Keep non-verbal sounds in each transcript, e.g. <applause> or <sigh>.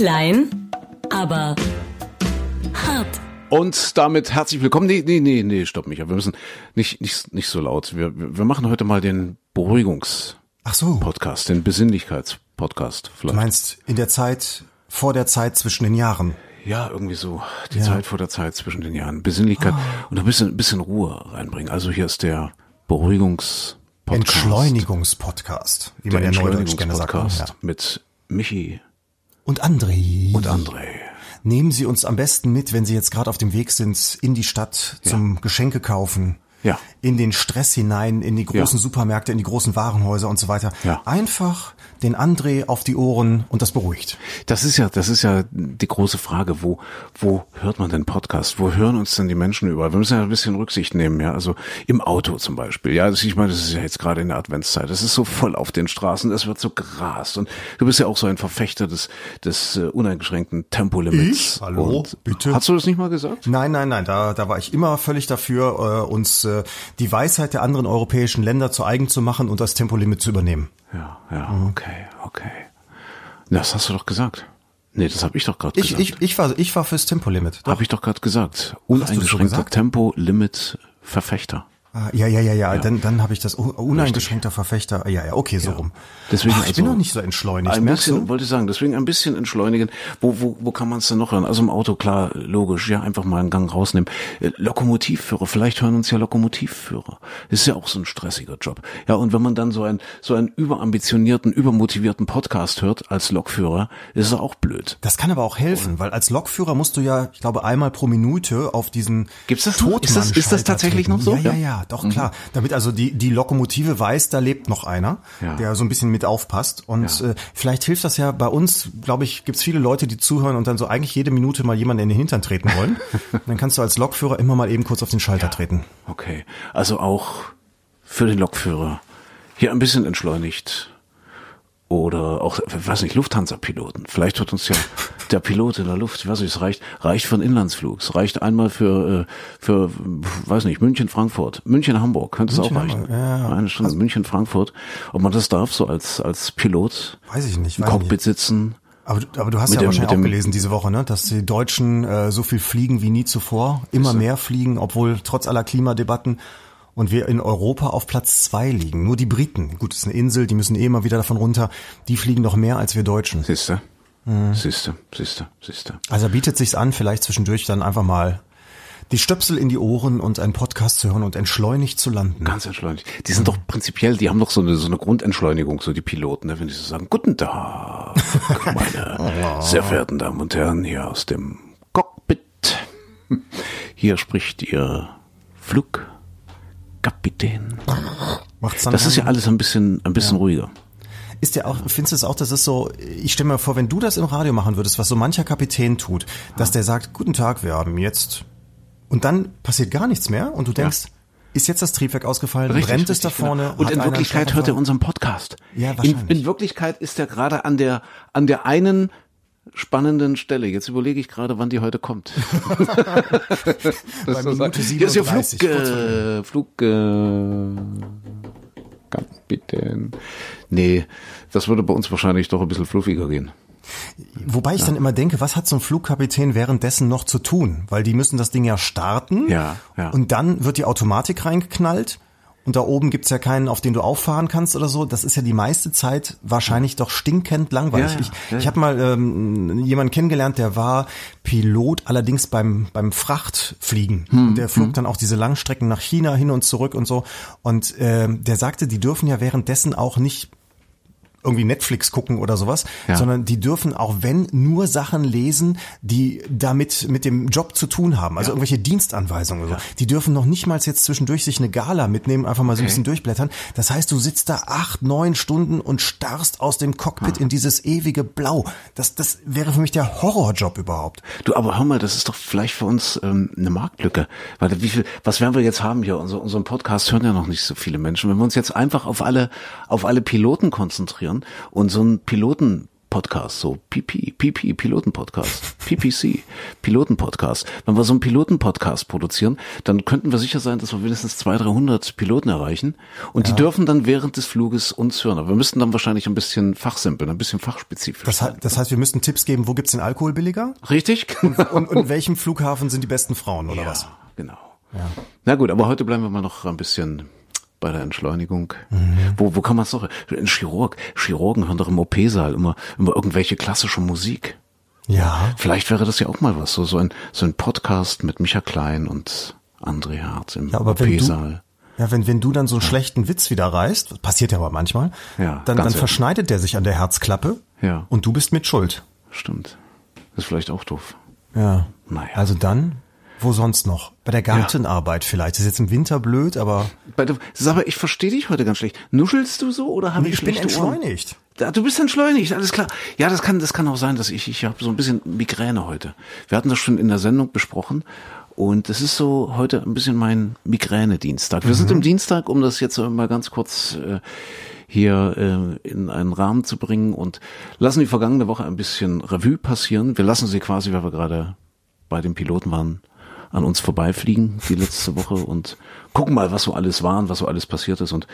Klein, aber hart. Und damit herzlich willkommen. Nee, nee, nee, nee, stopp mich. Wir müssen nicht, nicht, nicht so laut. Wir, wir machen heute mal den Beruhigungs- Ach so. Podcast, den Besinnlichkeitspodcast Du meinst in der Zeit, vor der Zeit zwischen den Jahren. ja, irgendwie so. Die Ja. Zeit vor der Zeit zwischen den Jahren. Besinnlichkeit und ein bisschen, ein bisschen Ruhe reinbringen. Also hier ist der Beruhigungspodcast. Entschleunigungspodcast, wie man Der ja neudeutsch gerne sagt. Ja. mit Michi Und André. und André. Nehmen Sie uns am besten mit, wenn Sie jetzt gerade auf dem Weg sind in die Stadt zum Geschenke kaufen. Ja. In den Stress hinein, in die großen Ja. Supermärkte, in die großen Warenhäuser und so weiter. Ja. Einfach den André auf die Ohren und das beruhigt. Das ist ja, das ist ja die große Frage, wo, wo hört man den Podcast? Wo hören uns denn die Menschen überall? Wir müssen ja ein bisschen Rücksicht nehmen, ja. Also im Auto zum Beispiel, ja. Das, ich meine, das ist ja jetzt gerade in der Adventszeit. Das ist so voll auf den Straßen, es wird so gerast. Und du bist ja auch so ein Verfechter des, des äh, uneingeschränkten Tempolimits. Ich? Hallo? Und, Bitte? Hast du das nicht mal gesagt? Nein, nein, nein, da, da war ich immer völlig dafür, äh, uns äh, die Weisheit der anderen europäischen Länder zu eigen zu machen und das Tempolimit zu übernehmen. Ja, ja, okay, okay. Das hast du doch gesagt. Nee, das habe ich doch gerade gesagt. ich, ich, war, ich war fürs Tempolimit. Habe ich doch gerade gesagt. So Uneingeschränkter? Tempolimit-Verfechter. Ah, ja, ja, ja, ja, dann, dann habe ich das un- uneingeschränkter Verfechter. Ja, ja, okay, so rum. Deswegen Ach, ich bin also- noch nicht so entschleunigt. Ein bisschen, du? wollte ich sagen, deswegen ein bisschen entschleunigen. Wo, wo, wo kann man es denn noch hören? Also im Auto, klar, logisch, ja, einfach mal einen Gang rausnehmen. Äh, Lokomotivführer, vielleicht hören uns ja Lokomotivführer. Das ist ja auch so ein stressiger Job. Ja, und wenn man dann so einen, so einen überambitionierten, übermotivierten Podcast hört als Lokführer, ist es auch blöd. Das kann aber auch helfen, weil als Lokführer musst du ja, ich glaube, einmal pro Minute auf diesen Gibt's das? Ist das- ist das tatsächlich treten. noch so? Ja, ja, Ja. Mhm. ja, doch, klar. Damit also die, die Lokomotive weiß, da lebt noch einer, Ja. der so ein bisschen mit aufpasst. Und Ja. äh, vielleicht hilft das ja bei uns, glaube ich, gibt's viele Leute, die zuhören und dann so eigentlich jede Minute mal jemanden in den Hintern treten wollen. <laughs> dann kannst du als Lokführer immer mal eben kurz auf den Schalter treten. Okay. Also auch für den Lokführer. Hier ein bisschen entschleunigt. Oder auch, weiß nicht, Lufthansa-Piloten. Vielleicht wird uns ja <laughs> der Pilot in der Luft, ich weiß nicht, es reicht, reicht für einen Inlandsflug. Es reicht einmal für, äh, für, weiß nicht, München, Frankfurt. München, Hamburg, könnte es auch München, reichen. Ja. Eine Stunde München, Frankfurt. Ob man das darf, so als, als Pilot Weiß ich nicht. im Cockpit nicht. sitzen. Aber, du- aber du hast ja dem- wahrscheinlich auch gelesen diese Woche, ne, dass die Deutschen äh, so viel fliegen wie nie zuvor, immer mehr fliegen, obwohl trotz aller Klimadebatten und wir in Europa auf Platz zwei liegen. Nur die Briten, gut, es ist eine Insel, die müssen eh immer wieder davon runter, die fliegen noch mehr als wir Deutschen. Siehste? Mhm. Siehste, siehste, siehste. Also bietet sich's an, vielleicht zwischendurch dann einfach mal die Stöpsel in die Ohren und einen Podcast zu hören und entschleunigt zu landen. Ganz entschleunigt. Die sind doch prinzipiell, die haben doch so eine, so eine Grundentschleunigung, so die Piloten, ne, wenn die so sagen, guten Tag, <laughs> meine sehr verehrten Damen und Herren, hier aus dem Cockpit. Hier spricht Ihr Flugkapitän. Macht's dann Das ist ja alles ein bisschen, ein bisschen ruhiger. Ist ja auch, findest du es auch, das ist so, ich stelle mir vor, wenn du das im Radio machen würdest, was so mancher Kapitän tut, dass der sagt, guten Tag, wir haben jetzt, und dann passiert gar nichts mehr und du denkst, ist jetzt das Triebwerk ausgefallen, Richtig, brennt es da vorne? genau. Und in Wirklichkeit hört er unseren Podcast. Ja, in, wahrscheinlich. in Wirklichkeit ist er gerade an der, an der einen spannenden Stelle. Jetzt überlege ich gerade, wann die heute kommt. Bei Minute Hier ist ja 37, Flug, äh, Flug, äh, Kapitän. Nee, das würde bei uns wahrscheinlich doch ein bisschen fluffiger gehen. Wobei ich dann immer denke, was hat so ein Flugkapitän währenddessen noch zu tun? Weil die müssen das Ding ja starten Ja, ja. und dann wird die Automatik reingeknallt und da oben gibt's ja keinen, auf den du auffahren kannst oder so. Das ist ja die meiste Zeit wahrscheinlich doch stinkend langweilig. Ja, ja, ich ja, ich habe mal ähm, jemanden kennengelernt, der war Pilot, allerdings beim, beim Frachtfliegen. Hm, der flog dann auch diese Langstrecken nach China hin und zurück und so. Und ähm, der sagte, die dürfen ja währenddessen auch nicht irgendwie Netflix gucken oder sowas, Ja. sondern die dürfen auch wenn nur Sachen lesen, die damit mit dem Job zu tun haben, also irgendwelche Dienstanweisungen oder so. Die dürfen noch nicht mal jetzt zwischendurch sich eine Gala mitnehmen, einfach mal so ein bisschen durchblättern. Das heißt, du sitzt da acht, neun Stunden und starrst aus dem Cockpit Ah. in dieses ewige Blau. Das, das wäre für mich der Horrorjob überhaupt. Du, aber hör mal, das ist doch vielleicht für uns ähm, eine Marktlücke. Weil wie viel, was werden wir jetzt haben hier? Unser, unseren Podcast hören ja noch nicht so viele Menschen. Wenn wir uns jetzt einfach auf alle, auf alle Piloten konzentrieren und so einen Piloten Podcast, so PP, PP, Piloten-Podcast, PPC, Piloten-Podcast. Wenn wir so einen Piloten-Podcast produzieren, dann könnten wir sicher sein, dass wir mindestens 200, 300 Piloten erreichen und ja. die dürfen dann während des Fluges uns hören. Aber wir müssten dann wahrscheinlich ein bisschen fachsimpeln, ein bisschen fachspezifisch. Das, heißt, das heißt, wir müssten Tipps geben, wo gibt's den Alkohol billiger? Richtig. Und, und, und in welchem Flughafen sind die besten Frauen oder ja, was? genau. Ja. Na gut, aber heute bleiben wir mal noch ein bisschen bei der Entschleunigung. Mhm. Wo, wo kann man es noch? Ein Chirurg. Chirurgen hören doch im OP-Saal immer, immer irgendwelche klassische Musik. Ja. Vielleicht wäre das ja auch mal was, so, so ein, so ein Podcast mit Micha Klein und André Herz im ja, OP-Saal. Ja, wenn, wenn du dann so einen ja. schlechten Witz wieder reißt, passiert ja aber manchmal, ja, dann, dann verschneidet der sich an der Herzklappe ja. und du bist mit Schuld. Stimmt. Das ist vielleicht auch doof. Ja. Naja. Also dann wo sonst noch? Bei der Gartenarbeit ja. vielleicht. Das ist jetzt im Winter blöd, aber. Bei der, sag mal, ich verstehe dich heute ganz schlecht. Nuschelst du so oder habe nee, ich Ich bin entschleunigt. Ohren? Du bist entschleunigt, alles klar. Ja, das kann, das kann auch sein, dass ich, ich habe so ein bisschen Migräne heute. Wir hatten das schon in der Sendung besprochen. Und das ist so heute ein bisschen mein Migräne-Dienstag. Wir mhm. sind im Dienstag, um das jetzt mal ganz kurz äh, hier äh, in einen Rahmen zu bringen und lassen die vergangene Woche ein bisschen Revue passieren. Wir lassen sie quasi, weil wir gerade bei den Piloten waren, an uns vorbeifliegen die letzte Woche und gucken mal, was so alles war und was so alles passiert ist. Und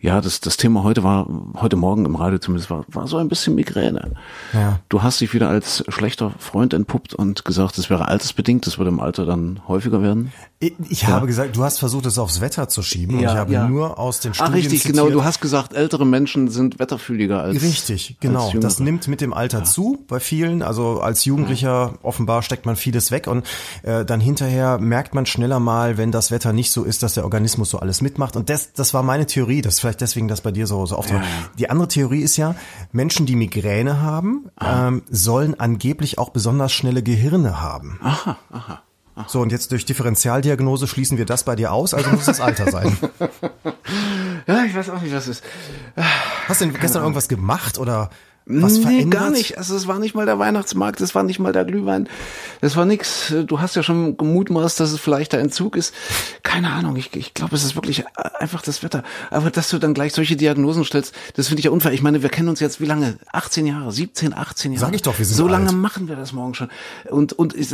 ja, das, das Thema heute war, heute Morgen im Radio zumindest, war, war so ein bisschen Migräne. Ja. Du hast dich wieder als schlechter Freund entpuppt und gesagt, es wäre altersbedingt, das würde im Alter dann häufiger werden. Ich, ich ja. habe gesagt, du hast versucht, es aufs Wetter zu schieben ja, und ich habe ja. nur aus den Studien Ach, richtig, zitiert. genau. Du hast gesagt, ältere Menschen sind wetterfühliger als Richtig, genau. Als das nimmt mit dem Alter zu bei vielen. Also als Jugendlicher offenbar steckt man vieles weg und äh, dann hinterher merkt man schneller mal, wenn das Wetter nicht so ist, dass der Organismus so alles mitmacht. Und das, das war meine Theorie, dass vielleicht deswegen das bei dir so, so auftaucht. Die andere Theorie ist ja, Menschen, die Migräne haben, ähm, sollen angeblich auch besonders schnelle Gehirne haben. Aha, aha. So, und jetzt durch Differentialdiagnose schließen wir das bei dir aus, also muss es das Alter sein. <laughs> ja, ich weiß auch nicht, was es ist. Hast du denn gestern irgendwas gemacht oder was nee, verändert? gar nicht. Also es war nicht mal der Weihnachtsmarkt, es war nicht mal der Glühwein, es war nix. Du hast ja schon gemutmaßt, dass es vielleicht der Entzug ist. Keine Ahnung, ich, ich glaube, es ist wirklich einfach das Wetter. Aber dass du dann gleich solche Diagnosen stellst, das finde ich ja unfair. Ich meine, wir kennen uns jetzt wie lange? 18 Jahre, 17, 18 Jahre. Sag ich doch, wir sind So lange alt. machen wir das morgen schon. Und, und ich,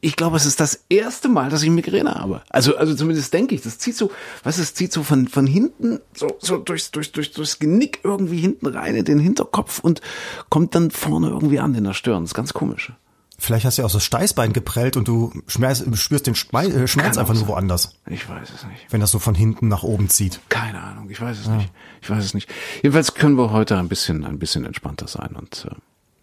ich glaube, es ist das erste Mal, dass ich Migräne habe. Also, also zumindest denke ich, das zieht so, was es zieht so von, von hinten, so, so durchs, durch, durch, durchs Genick irgendwie hinten rein in den Hinterkopf und kommt dann vorne irgendwie an in der Stirn. Das ist ganz komisch. Vielleicht hast du ja auch so Steißbein geprellt und du spürst den Schmerz, äh, Schmerz einfach nur woanders. Ich weiß es nicht. Wenn das so von hinten nach oben zieht. Keine Ahnung, ich weiß es ja. nicht. Ich weiß es nicht. Jedenfalls können wir heute ein bisschen, ein bisschen entspannter sein und äh,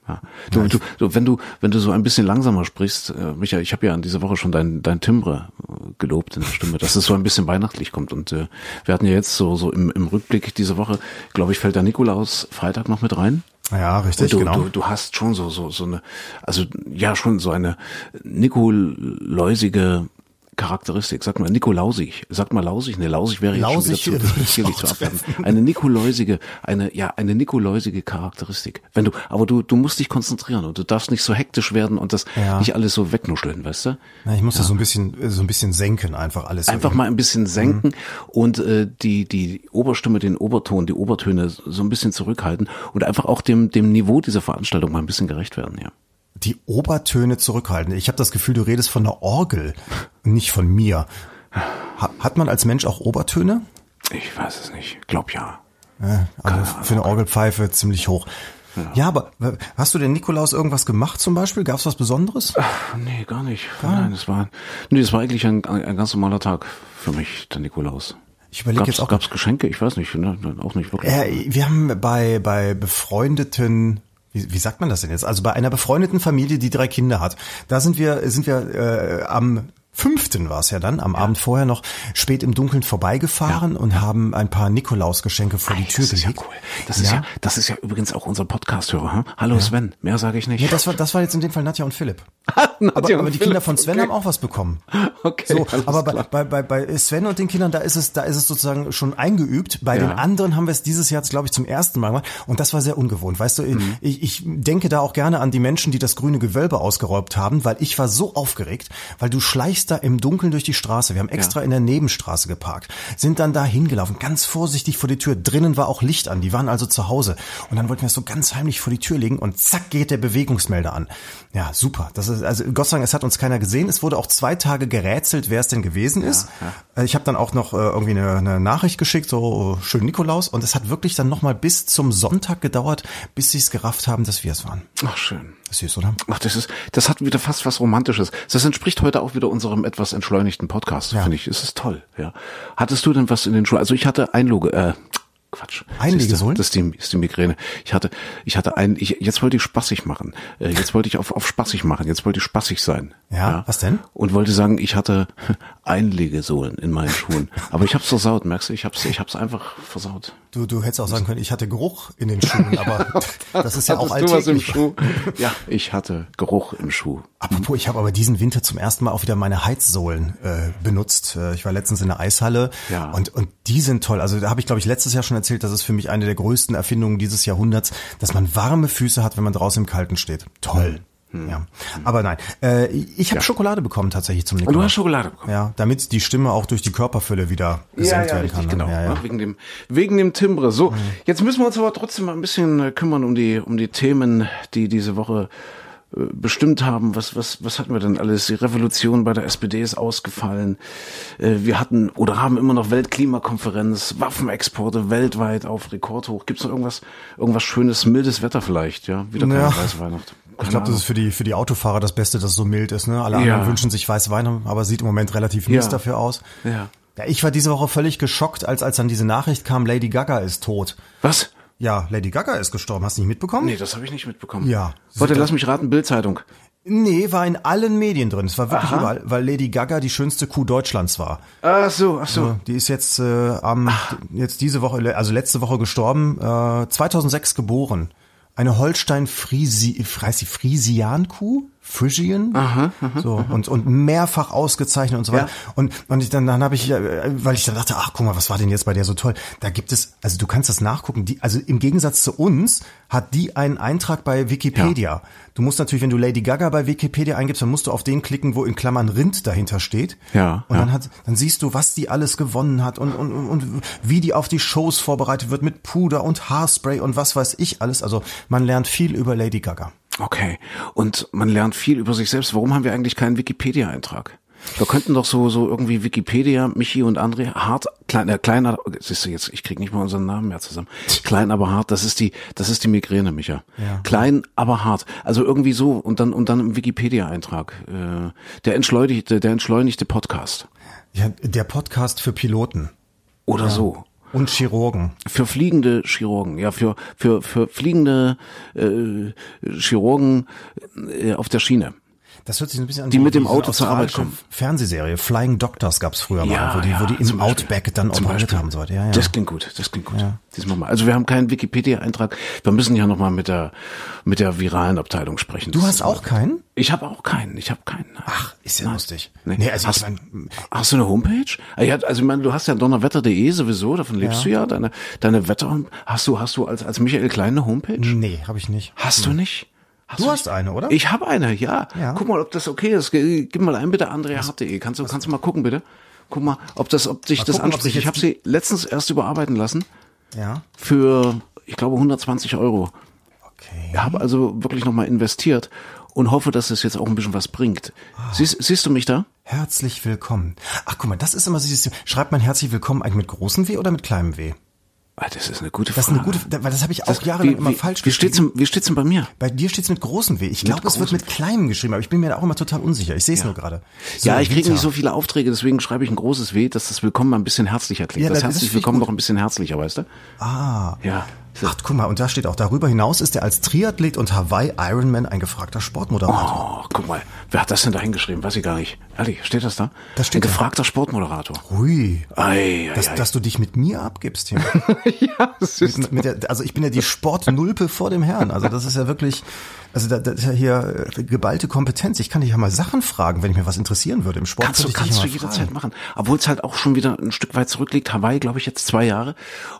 ja. Du, ja, du, du, wenn du, wenn du so ein bisschen langsamer sprichst, äh, Micha, ich habe ja in dieser Woche schon dein, dein Timbre äh, gelobt in der Stimme, dass es so ein bisschen weihnachtlich kommt. Und äh, wir hatten ja jetzt so, so im, im Rückblick diese Woche, glaube ich, fällt der Nikolaus Freitag noch mit rein. Ja, richtig, du, genau. Du, du hast schon so, so, so eine, also ja, schon so eine Nikoläusige Charakteristik, sag mal Nikolausig, sag mal lausig, ne lausig wäre jetzt lausig schon wieder zu, <laughs> zu, zu abwerten. Eine Nikoläusige, eine ja eine Nikoläusige Charakteristik. Wenn du, aber du du musst dich konzentrieren und du darfst nicht so hektisch werden und das ja. nicht alles so wegnuscheln, weißt du? Na, ich muss ja. das so ein bisschen so ein bisschen senken, einfach alles. Einfach so mal ein bisschen senken mhm. und äh, die die Oberstimme, den Oberton, die Obertöne so ein bisschen zurückhalten und einfach auch dem dem Niveau dieser Veranstaltung mal ein bisschen gerecht werden, ja die Obertöne zurückhalten. Ich habe das Gefühl, du redest von einer Orgel, nicht von mir. Hat man als Mensch auch Obertöne? Ich weiß es nicht. Glaub ja. ja also für eine Orgelpfeife ziemlich hoch. Ja. ja. aber hast du denn Nikolaus irgendwas gemacht zum Beispiel? Gab es was Besonderes? Ach, nee, gar nicht. Gar Nein, es war, nee, es war eigentlich ein, ein ganz normaler Tag für mich, der Nikolaus. Ich überlege jetzt auch. Gab's Geschenke? Ich weiß nicht, ne, auch nicht wirklich. Äh, wir haben bei bei befreundeten wie, wie sagt man das denn jetzt? Also bei einer befreundeten Familie, die drei Kinder hat, da sind wir, sind wir äh, am fünften war es ja dann, am ja. Abend vorher noch spät im Dunkeln vorbeigefahren ja. und haben ein paar Nikolausgeschenke vor Ei, die Tür gelegt. Das ist ja cool. Das ist ja, ja das ist ja übrigens auch unser Podcast-Hörer. Hm? Hallo Sven, mehr sage ich nicht. Ja, das war, das war jetzt in dem Fall Nadja und Philipp. <laughs> Nadja aber, und aber die Philipp. Kinder von Sven okay. haben auch was bekommen. <laughs> Okay. So, aber bei, bei, bei, bei Sven und den Kindern, da ist es, da ist es sozusagen schon eingeübt. Bei den anderen haben wir es dieses Jahr, glaube ich, zum ersten Mal gemacht. Und das war sehr ungewohnt. Weißt du, mhm. ich, ich denke da auch gerne an die Menschen, die das grüne Gewölbe ausgeräumt haben, weil ich war so aufgeregt, weil du schleichst da im Dunkeln durch die Straße. Wir haben extra Ja. in der Nebenstraße geparkt, sind dann da hingelaufen, ganz vorsichtig vor die Tür. Drinnen war auch Licht an, die waren also zu Hause. Und dann wollten wir es so ganz heimlich vor die Tür legen und zack geht der Bewegungsmelder an. Ja, super. Das ist, also Gott sei Dank, es hat uns keiner gesehen. Es wurde auch zwei Tage gerätselt, wer es denn gewesen ist. Äh, Ich habe dann auch noch äh, irgendwie eine, eine Nachricht geschickt, so äh, schön Nikolaus. Und es hat wirklich dann nochmal bis zum Sonntag gedauert, bis sie es gerafft haben, dass wir es waren. Ach, schön. Süß, oder? Ach, das ist, das hat wieder fast was Romantisches. Das entspricht heute auch wieder unserem etwas entschleunigten Podcast, Ja. finde ich. Es ist toll, ja. Hattest du denn was in den Schuhen? Also ich hatte Einloge, äh, Quatsch. Einlegesohlen? Das ist die, ist die Migräne. Ich hatte, ich hatte ein, ich, jetzt wollte ich spaßig machen. Äh, Jetzt wollte ich auf, auf spaßig machen. Jetzt wollte ich spaßig sein. Ja, was denn? Und wollte sagen, ich hatte <laughs> Einlegesohlen in meinen Schuhen. Aber ich hab's versaut, merkst du? Ich hab's, ich hab's einfach versaut. Du, du hättest auch sagen können, ich hatte Geruch in den Schuhen, aber <laughs> das ist ja auch Hattest du was im alltäglich. Schuh? Ja, ich hatte Geruch im Schuh. Apropos, ich habe aber diesen Winter zum ersten Mal auch wieder meine Heizsohlen äh, benutzt. Äh, ich war letztens in der Eishalle Ja. und, und die sind toll. Also da habe ich, glaube ich, letztes Jahr schon erzählt, das ist für mich eine der größten Erfindungen dieses Jahrhunderts, dass man warme Füße hat, wenn man draußen im Kalten steht. Toll. Hm. Ja. Aber nein, äh, ich habe Schokolade bekommen tatsächlich zum Nikolaus. Du hast Schokolade bekommen. Ja, damit die Stimme auch durch die Körperfülle wieder gesenkt werden kann. ne? genau. Ja, ja. ne, Wegen dem, wegen dem Timbre. So, jetzt müssen wir uns aber trotzdem mal ein bisschen äh, kümmern um die, um die Themen, die diese Woche äh, bestimmt haben. Was, was, was hatten wir denn alles? Die Revolution bei der SPD ist ausgefallen. Äh, Wir hatten oder haben immer noch Weltklimakonferenz, Waffenexporte weltweit auf Rekordhoch. Gibt's noch irgendwas, irgendwas schönes, mildes Wetter vielleicht? Ja, wieder keine Ja. weiße Weihnacht. Ich glaube, das ist für die, für die Autofahrer das Beste, dass es so mild ist. Ne? Alle Ja. anderen wünschen sich Weißwein, aber sieht im Moment relativ mies Ja. dafür aus. Ja. Ja, ich war diese Woche völlig geschockt, als als dann diese Nachricht kam, Lady Gaga ist tot. Was? Ja, Lady Gaga ist gestorben. Hast du nicht mitbekommen? Nee, das habe ich nicht mitbekommen. Ja. Warte, lass mich raten, Bildzeitung. Nee, war in allen Medien drin. Es war wirklich Aha. überall, weil Lady Gaga die schönste Kuh Deutschlands war. Ach so, ach so. Die ist jetzt äh, am jetzt diese Woche, also letzte Woche gestorben, äh, 2006 geboren. Eine Holstein Die Friesian-Kuh? Frisian? So, und, und mehrfach ausgezeichnet und so weiter. Ja. Und, und ich, dann, dann habe ich, äh, weil ich dann dachte, ach guck mal, was war denn jetzt bei der so toll? Da gibt es, also du kannst das nachgucken, die, also im Gegensatz zu uns hat die einen Eintrag bei Wikipedia. Du musst natürlich, wenn du Lady Gaga bei Wikipedia eingibst, dann musst du auf den klicken, wo in Klammern Rind dahinter steht. Ja, Und ja. dann hat, dann siehst du, was die alles gewonnen hat und, und, und, und wie die auf die Shows vorbereitet wird mit Puder und Haarspray und was weiß ich alles. Also man lernt viel über Lady Gaga. Okay. Und man lernt viel über sich selbst. Warum haben wir eigentlich keinen Wikipedia-Eintrag? Wir könnten doch so, so irgendwie Wikipedia, Michi und André, hart, klein, äh, kleiner, siehst du jetzt, ich krieg nicht mal unseren Namen mehr zusammen. Klein, aber hart, das ist die, das ist die Migräne, Micha. Ja. Klein, aber hart. Also irgendwie so, und dann, und dann im Wikipedia-Eintrag, äh, der entschleunigte, der entschleunigte Podcast. Ja, der Podcast für Piloten Oder so. Und Chirurgen. Für fliegende Chirurgen, ja, für, für, für fliegende äh, Chirurgen äh, auf der Schiene. Das hört sich ein bisschen an Die mit dem Auto zur Arbeit kommen. Fernsehserie Flying Doctors gab's früher mal, wo die, wo die im. Outback dann operiert haben und so weiter. Ja, ja. Das klingt gut, das klingt gut. Diesmal mal. Also wir haben keinen Wikipedia-Eintrag. Wir müssen ja nochmal mit der mit der viralen Abteilung sprechen. du hast auch keinen? Ich habe auch keinen. Ich habe keinen. Ach, ist ja Nein. lustig. Nee. Nee, also hast, ich mein, hast du eine Homepage? Ah, Ja, also ich meine, du hast ja donnerwetter.de sowieso, davon lebst Ja. du ja. Deine deine Wetter hast du hast du als als Michael Klein eine Homepage? nee, habe ich nicht. Hast du nicht? Hast Du hast eine, oder? Ich habe eine, ja. Ja. Guck mal, ob das okay ist. Gib mal ein bitte andreahart.de. Kannst du kannst du mal gucken bitte? Guck mal, ob das ob dich Mal das gucken, anspricht. sich Ich habe sie letztens erst überarbeiten lassen Ja. für ich glaube 120 Euro. Okay. Ich habe also wirklich nochmal investiert und hoffe, dass es jetzt auch ein bisschen was bringt. Ah. Siehst, siehst du mich da? Herzlich willkommen. Ach, guck mal, das ist immer so, schreibt man herzlich willkommen eigentlich mit großem W oder mit kleinem W? Ah, Das ist eine gute Das ist Frage. eine gute, weil das habe ich auch Das- jahrelang wie, immer wie, falsch wie steht's, geschrieben. denn- wie steht's denn bei mir? Bei dir steht's mit großem W. Ich glaube, es wird mit kleinem geschrieben, aber ich bin mir da auch immer total unsicher. Ich sehe es nur gerade. So, ja, ich kriege nicht so viele Aufträge, deswegen schreibe ich ein großes W, dass das Willkommen mal ein bisschen herzlicher klingt. Ja, das das- herzlich Willkommen doch ein bisschen herzlicher, weißt du? Ah. Ja. Ach, guck mal, und da steht auch, darüber hinaus ist er als Triathlet und Hawaii Ironman ein gefragter Sportmoderator. Oh, guck mal, wer hat das denn da hingeschrieben? Weiß ich gar nicht. Ehrlich, steht das da? Das steht ein da. gefragter Sportmoderator. Hui. Ei, ei, Dass, ei. dass du dich mit mir abgibst hier. <laughs> ja, das ist mit, mit der, also ich bin ja die Sportnulpe vor dem Herrn. Also das ist ja wirklich, also da, das ist ja hier äh, geballte Kompetenz. Ich kann dich ja mal Sachen fragen, wenn ich mir was interessieren würde. Im Sport Kannst du, kannst du jederzeit machen. Obwohl es halt auch schon wieder ein Stück weit zurückliegt. Hawaii, glaube ich, jetzt zwei Jahre.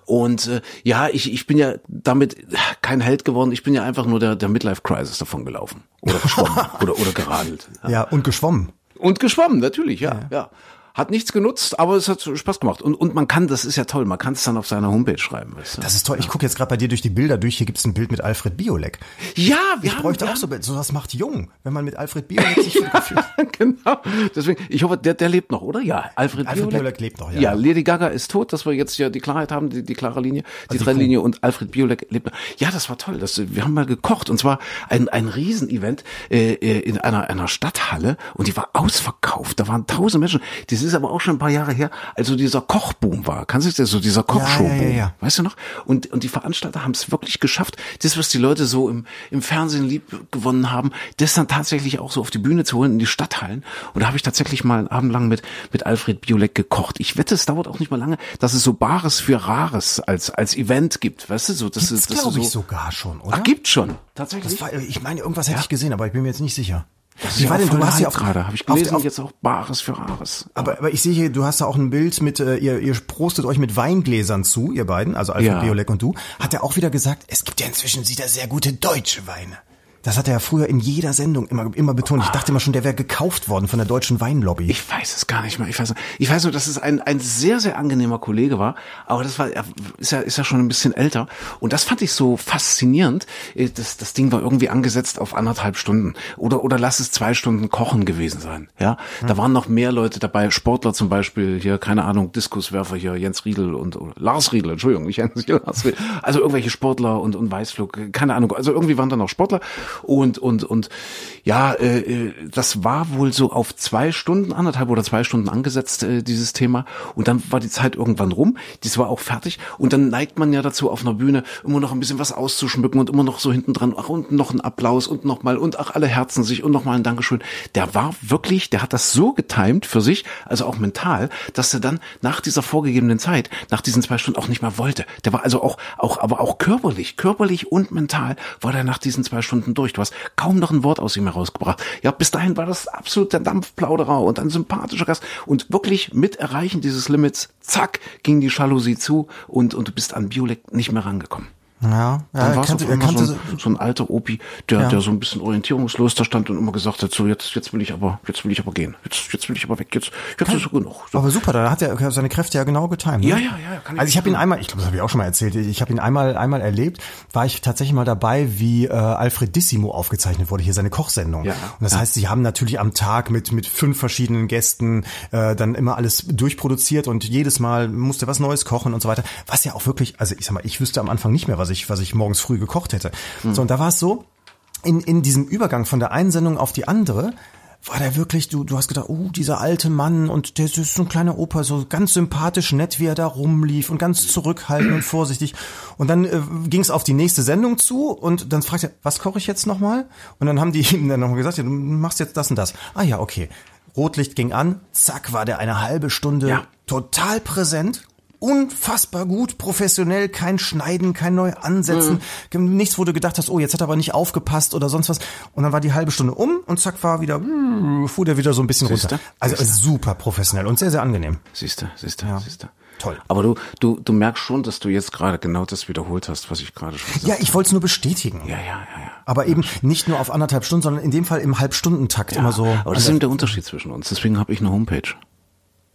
Und äh, ja, ich, ich bin ja damit äh, kein Held geworden. Ich bin ja einfach nur der, der Midlife-Crisis davon gelaufen. Oder geschwommen. <laughs> oder, oder geradelt. Ja, und geschwommen. Und geschwommen, natürlich, ja, ja. Hat nichts genutzt, aber es hat Spaß gemacht. Und, und man kann, das ist ja toll, man kann es dann auf seiner Homepage schreiben. Weißt du? Das ist toll. Ich gucke jetzt gerade bei dir durch die Bilder durch. Hier gibt's ein Bild mit Alfred Biolek. Ja, wir Ich haben, bräuchte wir auch so Bild. Sowas macht jung, wenn man mit Alfred Biolek sich fotografiert. <laughs> genau. Deswegen, ich hoffe, der, der lebt noch, oder? Ja, Alfred, Alfred Biolek. Biolek lebt noch, ja. Ja, Lady Gaga ist tot, dass wir jetzt ja die Klarheit haben, die, die klare Linie, die Trennlinie und Alfred Biolek lebt noch. Ja, das war toll. Das, wir haben mal gekocht und zwar ein, ein Riesenevent äh, äh, in einer, einer Stadthalle und die war ausverkauft. Da waren tausend Menschen. Das ist aber auch schon ein paar Jahre her, also dieser Kochboom war. Kannst du dir so, dieser Kochshow-Boom? ja, ja, ja. Weißt du noch? Und, und die Veranstalter haben es wirklich geschafft, das, was die Leute so im, im Fernsehen lieb gewonnen haben, das dann tatsächlich auch so auf die Bühne zu holen, in die Stadthallen. Und da habe ich tatsächlich mal einen Abend lang mit, mit Alfred Biolek gekocht. Ich wette, es dauert auch nicht mal lange, dass es so Bares für Rares als, als Event gibt. Weißt du, so, das ist, das glaube ist ich so. sogar schon, oder? Ach, gibt schon. Tatsächlich. War, ich meine, irgendwas hätte ich gesehen, aber ich bin mir jetzt nicht sicher. Wie war denn, du hast ja auf, gerade, habe ich auf- gelesen, auf- jetzt auch Bares für Rares. Aber, aber ich sehe hier, du hast da auch ein Bild mit, äh, ihr, ihr prostet euch mit Weingläsern zu, ihr beiden, also Alfred Ja. Biolek und du. Hat er auch wieder gesagt, es gibt ja inzwischen wieder sehr gute deutsche Weine. Das hat er ja früher in jeder Sendung immer, immer betont. Ich dachte immer schon, der wäre gekauft worden von der deutschen Weinlobby. Ich weiß es gar nicht mehr. Ich weiß, ich weiß nur, dass es ein, ein sehr, sehr angenehmer Kollege war. Aber das war, er ist ja, ist ja schon ein bisschen älter. Und das fand ich so faszinierend. Äh, Das, das Ding war irgendwie angesetzt auf anderthalb Stunden. Oder, oder lass es zwei Stunden Kochen gewesen sein. Ja, da waren noch mehr Leute dabei. Sportler zum Beispiel. Hier, keine Ahnung, Diskuswerfer hier, Jens Riedel und, Lars Riedel, Entschuldigung, ich Jens <laughs> Lars Riedel. Also irgendwelche Sportler und, und Weißflug, keine Ahnung. Also irgendwie waren da noch Sportler. Und, und, und, ja, äh, äh, das war wohl so auf zwei Stunden, anderthalb oder zwei Stunden angesetzt, äh, dieses Thema. Und dann war die Zeit irgendwann rum. Dies war auch fertig. Und dann neigt man ja dazu, auf einer Bühne immer noch ein bisschen was auszuschmücken und immer noch so hinten dran, ach, und noch ein Applaus und nochmal und ach, alle herzen sich und nochmal ein Dankeschön. Der war wirklich, der hat das so getimt für sich, also auch mental, dass er dann nach dieser vorgegebenen Zeit, nach diesen zwei Stunden auch nicht mehr wollte. Der war also auch, auch, aber auch körperlich, körperlich und mental war der nach diesen zwei Stunden durch. Du hast kaum noch ein Wort aus ihm herausgebracht. Ja, bis dahin war das absolut der Dampfplauderer und ein sympathischer Gast und wirklich mit Erreichen dieses Limits, zack, ging die Jalousie zu und, und du bist an Biolek nicht mehr rangekommen. Ja, Dann ja war es kannte, er einmal kannte, so, ein, so ein alter Opi, der, Ja. der so ein bisschen orientierungslos da stand und immer gesagt hat, so jetzt, jetzt will ich aber, jetzt will ich aber gehen. Jetzt, jetzt will ich aber weg. Jetzt, jetzt ist genug. So. aber super, da hat er seine Kräfte ja genau getimt. ne? Ja, ja, ja, kann Also ich habe ihn einmal, ich glaube, das habe ich auch schon mal erzählt, ich habe ihn einmal einmal erlebt, war ich tatsächlich mal dabei, wie äh, Alfred Dissimo aufgezeichnet wurde, hier seine Kochsendung. Ja. Und das heißt, sie haben natürlich am Tag mit mit fünf verschiedenen Gästen äh, dann immer alles durchproduziert und jedes Mal musste was Neues kochen und so weiter. Was ja auch wirklich, also ich sag mal, ich wüsste am Anfang nicht mehr, was ich was ich morgens früh gekocht hätte. So und da war es so, in, in diesem Übergang von der einen Sendung auf die andere war der wirklich, du, du hast gedacht, oh, dieser alte Mann und der ist so ein kleiner Opa, so ganz sympathisch, nett, wie er da rumlief und ganz zurückhaltend und vorsichtig. Und dann äh, ging es auf die nächste Sendung zu und dann fragt er, was koche ich jetzt nochmal? Und dann haben die <laughs> ihm dann nochmal gesagt, ja, du machst jetzt das und das. Ah ja, okay. Rotlicht ging an, zack, war der eine halbe Stunde Ja. total präsent, unfassbar gut, professionell, kein Schneiden, kein neu ansetzen, nichts, wo du gedacht hast, oh, jetzt hat er aber nicht aufgepasst oder sonst was. Und dann war die halbe Stunde um und zack war wieder, fuhr der wieder so ein bisschen Siehste? runter. Also super professionell und sehr, sehr angenehm. Siehst du, siehst du, siehst du. Toll. Aber du, du, du merkst schon, dass du jetzt gerade genau das wiederholt hast, was ich gerade schon gesagt Ja, ich wollte es nur bestätigen. Ja, ja, ja, ja. Aber eben nicht nur auf anderthalb Stunden, sondern in dem Fall im Halbstundentakt immer so. Aber das ist eben der Unterschied zwischen uns. Deswegen habe ich eine Homepage.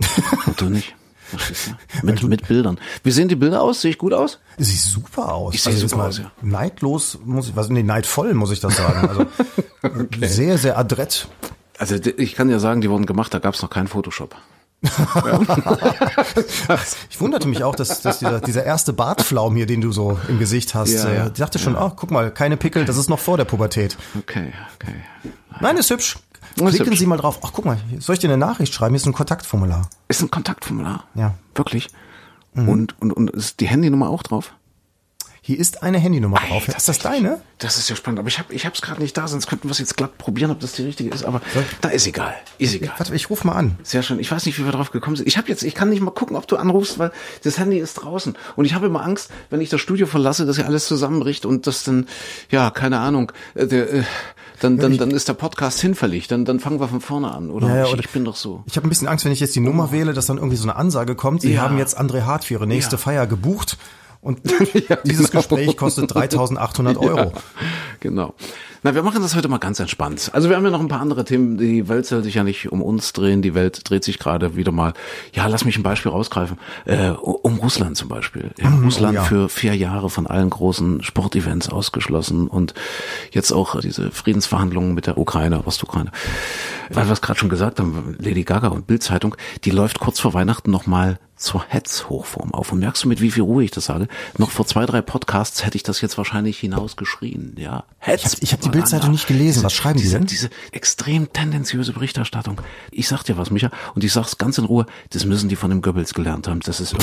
<laughs> Und du nicht. <laughs> Mit, mit Bildern. Wie sehen die Bilder aus? Sehe ich gut aus? Sieht super aus. Ich sehe jetzt super aus, ja. Neidlos muss ich, was, nee, neidvoll muss ich das sagen. Also <laughs> sehr, sehr adrett. Also ich kann ja sagen, die wurden gemacht, da gab es noch keinen Photoshop. <laughs> Ich wunderte mich auch, dass, dass dieser, dieser erste Bartflaum hier, den du so im Gesicht hast, Ja, äh, ja. ich dachte schon, ach, guck mal, keine Pickel, das ist noch vor der Pubertät. Okay, okay. Nein, ist hübsch. Klicken. Sie mal drauf. Ach, guck mal, soll ich dir eine Nachricht schreiben? Hier ist ein Kontaktformular. Ist ein Kontaktformular. Ja. Wirklich. Und, und, und ist die Handynummer auch drauf? Hier ist eine Handynummer drauf. Ei, Ist das deine? Das ist ja spannend. Aber ich habe ich hab's gerade nicht da, sonst könnten wir es jetzt glatt probieren, ob das die richtige ist. Aber da ist egal. Ist egal. Warte, ich ruf mal an. Sehr schön. Ich weiß nicht, wie wir drauf gekommen sind. Ich habe jetzt, ich kann nicht mal gucken, ob du anrufst, weil das Handy ist draußen. Und ich habe immer Angst, wenn ich das Studio verlasse, dass ja alles zusammenbricht und das dann, ja, keine Ahnung, äh, der, äh, dann, dann, dann ist der Podcast hinfällig. Dann, dann fangen wir von vorne an. Oder, Ja, ja, ich, oder- ich bin doch so. Ich habe ein bisschen Angst, wenn ich jetzt die Nummer wähle, dass dann irgendwie so eine Ansage kommt. Sie Ja. haben jetzt André Hart für Ihre nächste. Feier gebucht. Und <laughs> dieses genau. Gespräch kostet <laughs> 3800 Euro. Ja, genau. Na, wir machen das heute mal ganz entspannt. Also wir haben ja noch ein paar andere Themen. Die Welt soll sich ja nicht um uns drehen. Die Welt dreht sich gerade wieder mal. Ja, lass mich ein Beispiel rausgreifen. Äh, um Russland zum Beispiel. Ja, Mhm, Russland oh ja. für vier Jahre von allen großen Sportevents ausgeschlossen und jetzt auch diese Friedensverhandlungen mit der Ukraine, Ostukraine. Weil wir es gerade schon gesagt haben, Lady Gaga und Bildzeitung, die läuft kurz vor Weihnachten nochmal zur Hetzhochform auf. Und merkst du, mit wie viel Ruhe ich das sage? Noch vor zwei, drei Podcasts hätte ich das jetzt wahrscheinlich hinausgeschrien. Ja, Ich hab- ich hab die Bildzeitung nicht gelesen. Was schreiben die diese, denn? Diese extrem tendenziöse Berichterstattung. Ich sag dir was, Micha, und ich sag's ganz in Ruhe, das müssen die von dem Goebbels gelernt haben. Das ist,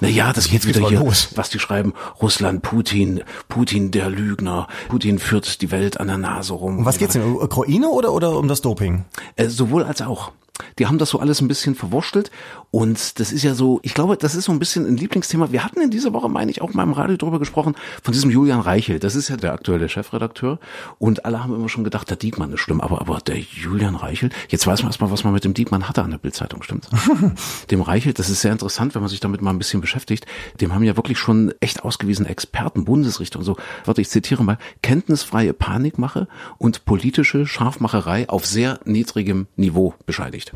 na ja, das geht wieder hier, los. was die schreiben. Russland, Putin, Putin der Lügner. Putin führt die Welt an der Nase rum. Um was geht's denn? Um Ukraine oder, oder um das Doping? Äh, sowohl als auch. Die haben das so alles ein bisschen verwurschtelt und das ist ja so, ich glaube, das ist so ein bisschen ein Lieblingsthema. Wir hatten in dieser Woche, meine ich, auch mal im Radio drüber gesprochen, von diesem Julian Reichel. Das ist ja der aktuelle Chefredakteur und alle haben immer schon gedacht, der Diekmann ist schlimm, aber, aber der Julian Reichel, jetzt weiß man erstmal, was man mit dem Diekmann hatte an der Bildzeitung, stimmt? <laughs> dem Reichel, das ist sehr interessant, wenn man sich damit mal ein bisschen beschäftigt. Dem haben ja wirklich schon echt ausgewiesene Experten, Bundesrichter und so. Warte, ich zitiere mal, kenntnisfreie Panikmache und politische Scharfmacherei auf sehr niedrigem Niveau bescheinigt.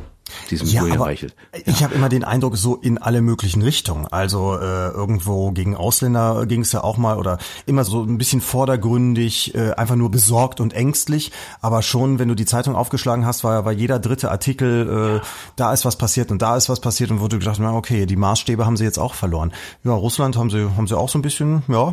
Diesem Ja, Julian aber Reichel. ich habe immer den Eindruck, so in alle möglichen Richtungen. Also äh, irgendwo gegen Ausländer ging es ja auch mal oder immer so ein bisschen vordergründig, äh, einfach nur besorgt und ängstlich. Aber schon, wenn du die Zeitung aufgeschlagen hast, war, war jeder dritte Artikel, äh, da ist was passiert und da ist was passiert und wurde gedacht, na okay, die Maßstäbe haben sie jetzt auch verloren. Ja, Russland haben sie haben sie auch so ein bisschen, ja.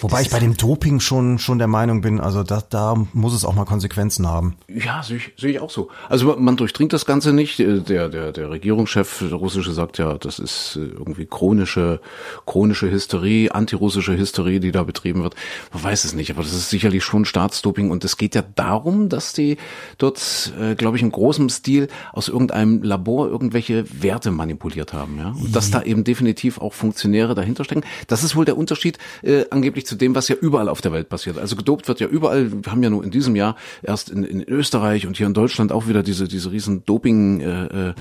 Wobei ich bei dem Doping schon schon der Meinung bin, also da, da muss es auch mal Konsequenzen haben. Ja, sehe ich, sehe ich auch so. Also man- durchdringt das Ganze nicht. Äh, Der, der, der Regierungschef, der russische, sagt ja, das ist äh, irgendwie chronische, chronische Hysterie, antirussische Hysterie, die da betrieben wird. Man weiß es nicht, aber das ist sicherlich schon Staatsdoping und es geht ja darum, dass die dort, äh, glaube ich, im großen Stil aus irgendeinem Labor irgendwelche Werte manipuliert haben, ja. Und dass da eben definitiv auch Funktionäre dahinter stecken. Das ist wohl der Unterschied äh, angeblich zu dem, was ja überall auf der Welt passiert. Also gedopt wird ja überall. Wir haben ja nur in diesem Jahr erst in, in Österreich und hier in Deutschland auch wieder diese diese riesen Doping äh, äh,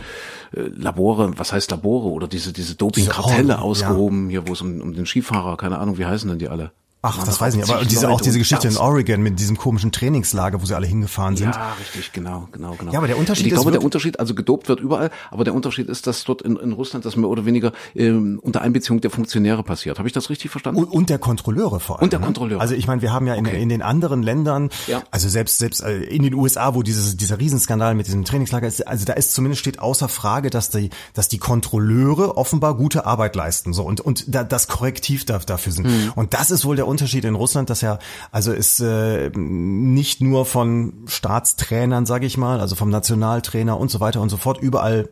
Labore, was heißt Labore oder diese diese Doping-Kartelle Diese Orden, ja. ausgehoben, hier wo es um, um den Skifahrer, keine Ahnung, wie heißen denn die alle? Ach, das weiß ich nicht. Aber diese, auch diese Geschichte in. Oregon mit diesem komischen Trainingslager, wo sie alle hingefahren sind. Ja, richtig, genau, genau, genau. Ja, aber der Unterschied Ich ist glaube, der Unterschied, also gedopt wird überall, aber der Unterschied ist, dass dort in, in Russland das mehr oder weniger ähm, unter Einbeziehung der Funktionäre passiert. Habe ich das richtig verstanden? Und, und der Kontrolleure vor allem. Und der ne? Kontrolleure. Also ich meine, wir haben ja in, Okay. in den anderen Ländern, Ja. also selbst selbst äh, in den USA, wo dieses dieser Riesenskandal mit diesem Trainingslager ist, also da ist zumindest steht außer Frage, dass die dass die Kontrolleure offenbar gute Arbeit leisten so und und da, das Korrektiv da, dafür sind. Mhm. Und das ist wohl der Unterschied in Russland, dass ja also ist äh, nicht nur von Staatstrainern, sage ich mal, also vom Nationaltrainer und so weiter und so fort überall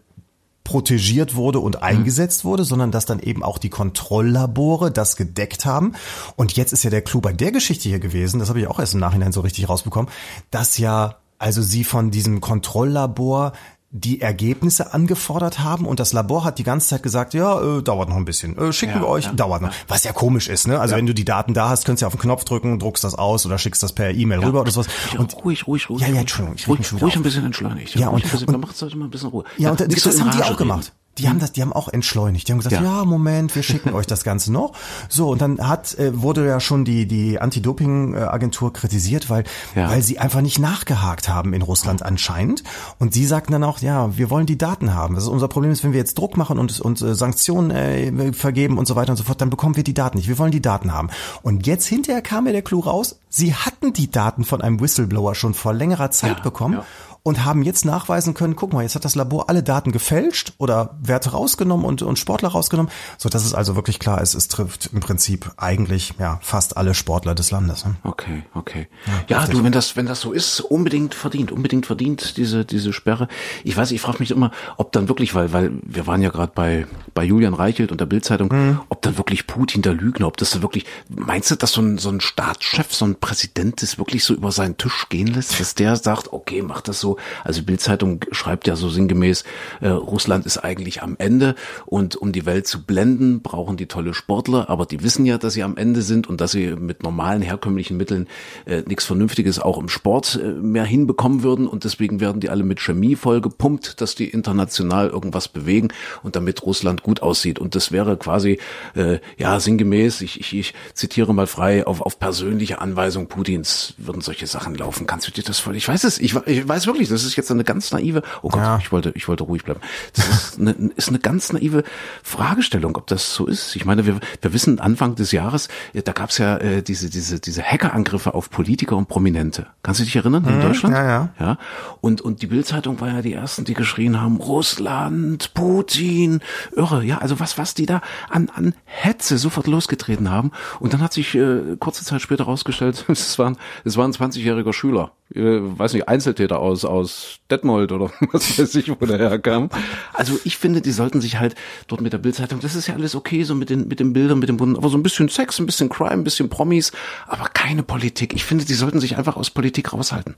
protegiert wurde und eingesetzt wurde, sondern dass dann eben auch die Kontrolllabore das gedeckt haben. Und jetzt ist ja der Clou bei der Geschichte hier gewesen, das habe ich auch erst im Nachhinein so richtig rausbekommen, dass ja also sie von diesem Kontrolllabor die Ergebnisse angefordert haben und das Labor hat die ganze Zeit gesagt, ja, äh, dauert noch ein bisschen, äh, schicken Ja, wir euch, ja, dauert noch. Was ja komisch ist, ne? Also wenn du die Daten da hast, könntest du auf den Knopf drücken, druckst das aus oder schickst das per E-Mail rüber oder sowas. Ja, Und ruhig, ruhig, ruhig. Ja, ja, ruhig. Entschuldigung, ich ruhig, ruhig auf. ein bisschen entschleunigt. Ja, ruhig und- bisschen, und- dann macht's heute mal ein bisschen Ruhe. Ja, und das in haben die auch gemacht. Die haben das, die haben auch entschleunigt. Die haben gesagt, ja, Ja. Moment, wir schicken euch das Ganze noch. So, und dann hat, äh, wurde ja schon die, die Anti-Doping-Agentur kritisiert, weil, Ja. weil sie einfach nicht nachgehakt haben in Russland anscheinend. Und sie sagten dann auch, ja, wir wollen die Daten haben. Das ist unser Problem ist, wenn wir jetzt Druck machen und, und äh, Sanktionen äh, vergeben und so weiter und so fort, dann bekommen wir die Daten nicht. Wir wollen die Daten haben. Und jetzt hinterher kam mir der Clou raus, sie hatten die Daten von einem Whistleblower schon vor längerer Zeit Ja, bekommen ja. Und haben jetzt nachweisen können, guck mal, jetzt hat das Labor alle Daten gefälscht oder Werte rausgenommen und, und Sportler rausgenommen, so dass es also wirklich klar ist, es trifft im Prinzip eigentlich ja fast alle Sportler des Landes. Ne? Okay, okay. Ja, du, wenn das, wenn das so ist, unbedingt verdient, unbedingt verdient diese diese Sperre. Ich weiß, ich frage mich immer, ob dann wirklich, weil weil wir waren ja gerade bei bei Julian Reichelt und der Bildzeitung, Mhm. ob dann wirklich Putin der Lügner, ob das wirklich, meinst du, dass so ein so ein Staatschef, so ein Präsident das wirklich so über seinen Tisch gehen lässt, dass der sagt, okay, mach das so, so. Also Bildzeitung schreibt ja so sinngemäß, äh, Russland ist eigentlich am Ende und um die Welt zu blenden, brauchen die tolle Sportler, aber die wissen ja, dass sie am Ende sind und dass sie mit normalen herkömmlichen Mitteln äh, nichts Vernünftiges auch im Sport äh, mehr hinbekommen würden und deswegen werden die alle mit Chemie voll gepumpt, dass die international irgendwas bewegen und damit Russland gut aussieht. Und das wäre quasi äh, ja sinngemäß, ich, ich, ich zitiere mal frei, auf, auf persönliche Anweisung Putins würden solche Sachen laufen. Kannst du dir das voll? Ich weiß es, ich, ich weiß wirklich, das ist jetzt eine ganz naive. Oh Gott, ja. ich wollte, ich wollte ruhig bleiben. Das ist eine, ist eine ganz naive Fragestellung, ob das so ist. Ich meine, wir, wir wissen Anfang des Jahres, da gab es ja äh, diese diese diese Hackerangriffe auf Politiker und Prominente. Kannst du dich erinnern in mhm, Deutschland? Ja, ja. Ja. Und und die Bildzeitung war ja die ersten, die geschrien haben: Russland, Putin, irre. Ja, also was was die da an an Hetze sofort losgetreten haben. Und dann hat sich äh, kurze Zeit später rausgestellt, <laughs> es waren es waren 20-jähriger Schüler, äh, weiß nicht Einzeltäter aus aus Detmold oder <laughs> was weiß ich, wo der herkam. Also ich finde, die sollten sich halt dort mit der Bildzeitung, das ist ja alles okay, so mit den mit den Bildern, mit dem Bunden, aber so ein bisschen Sex, ein bisschen Crime, ein bisschen Promis, aber keine Politik. Ich finde, die sollten sich einfach aus Politik raushalten.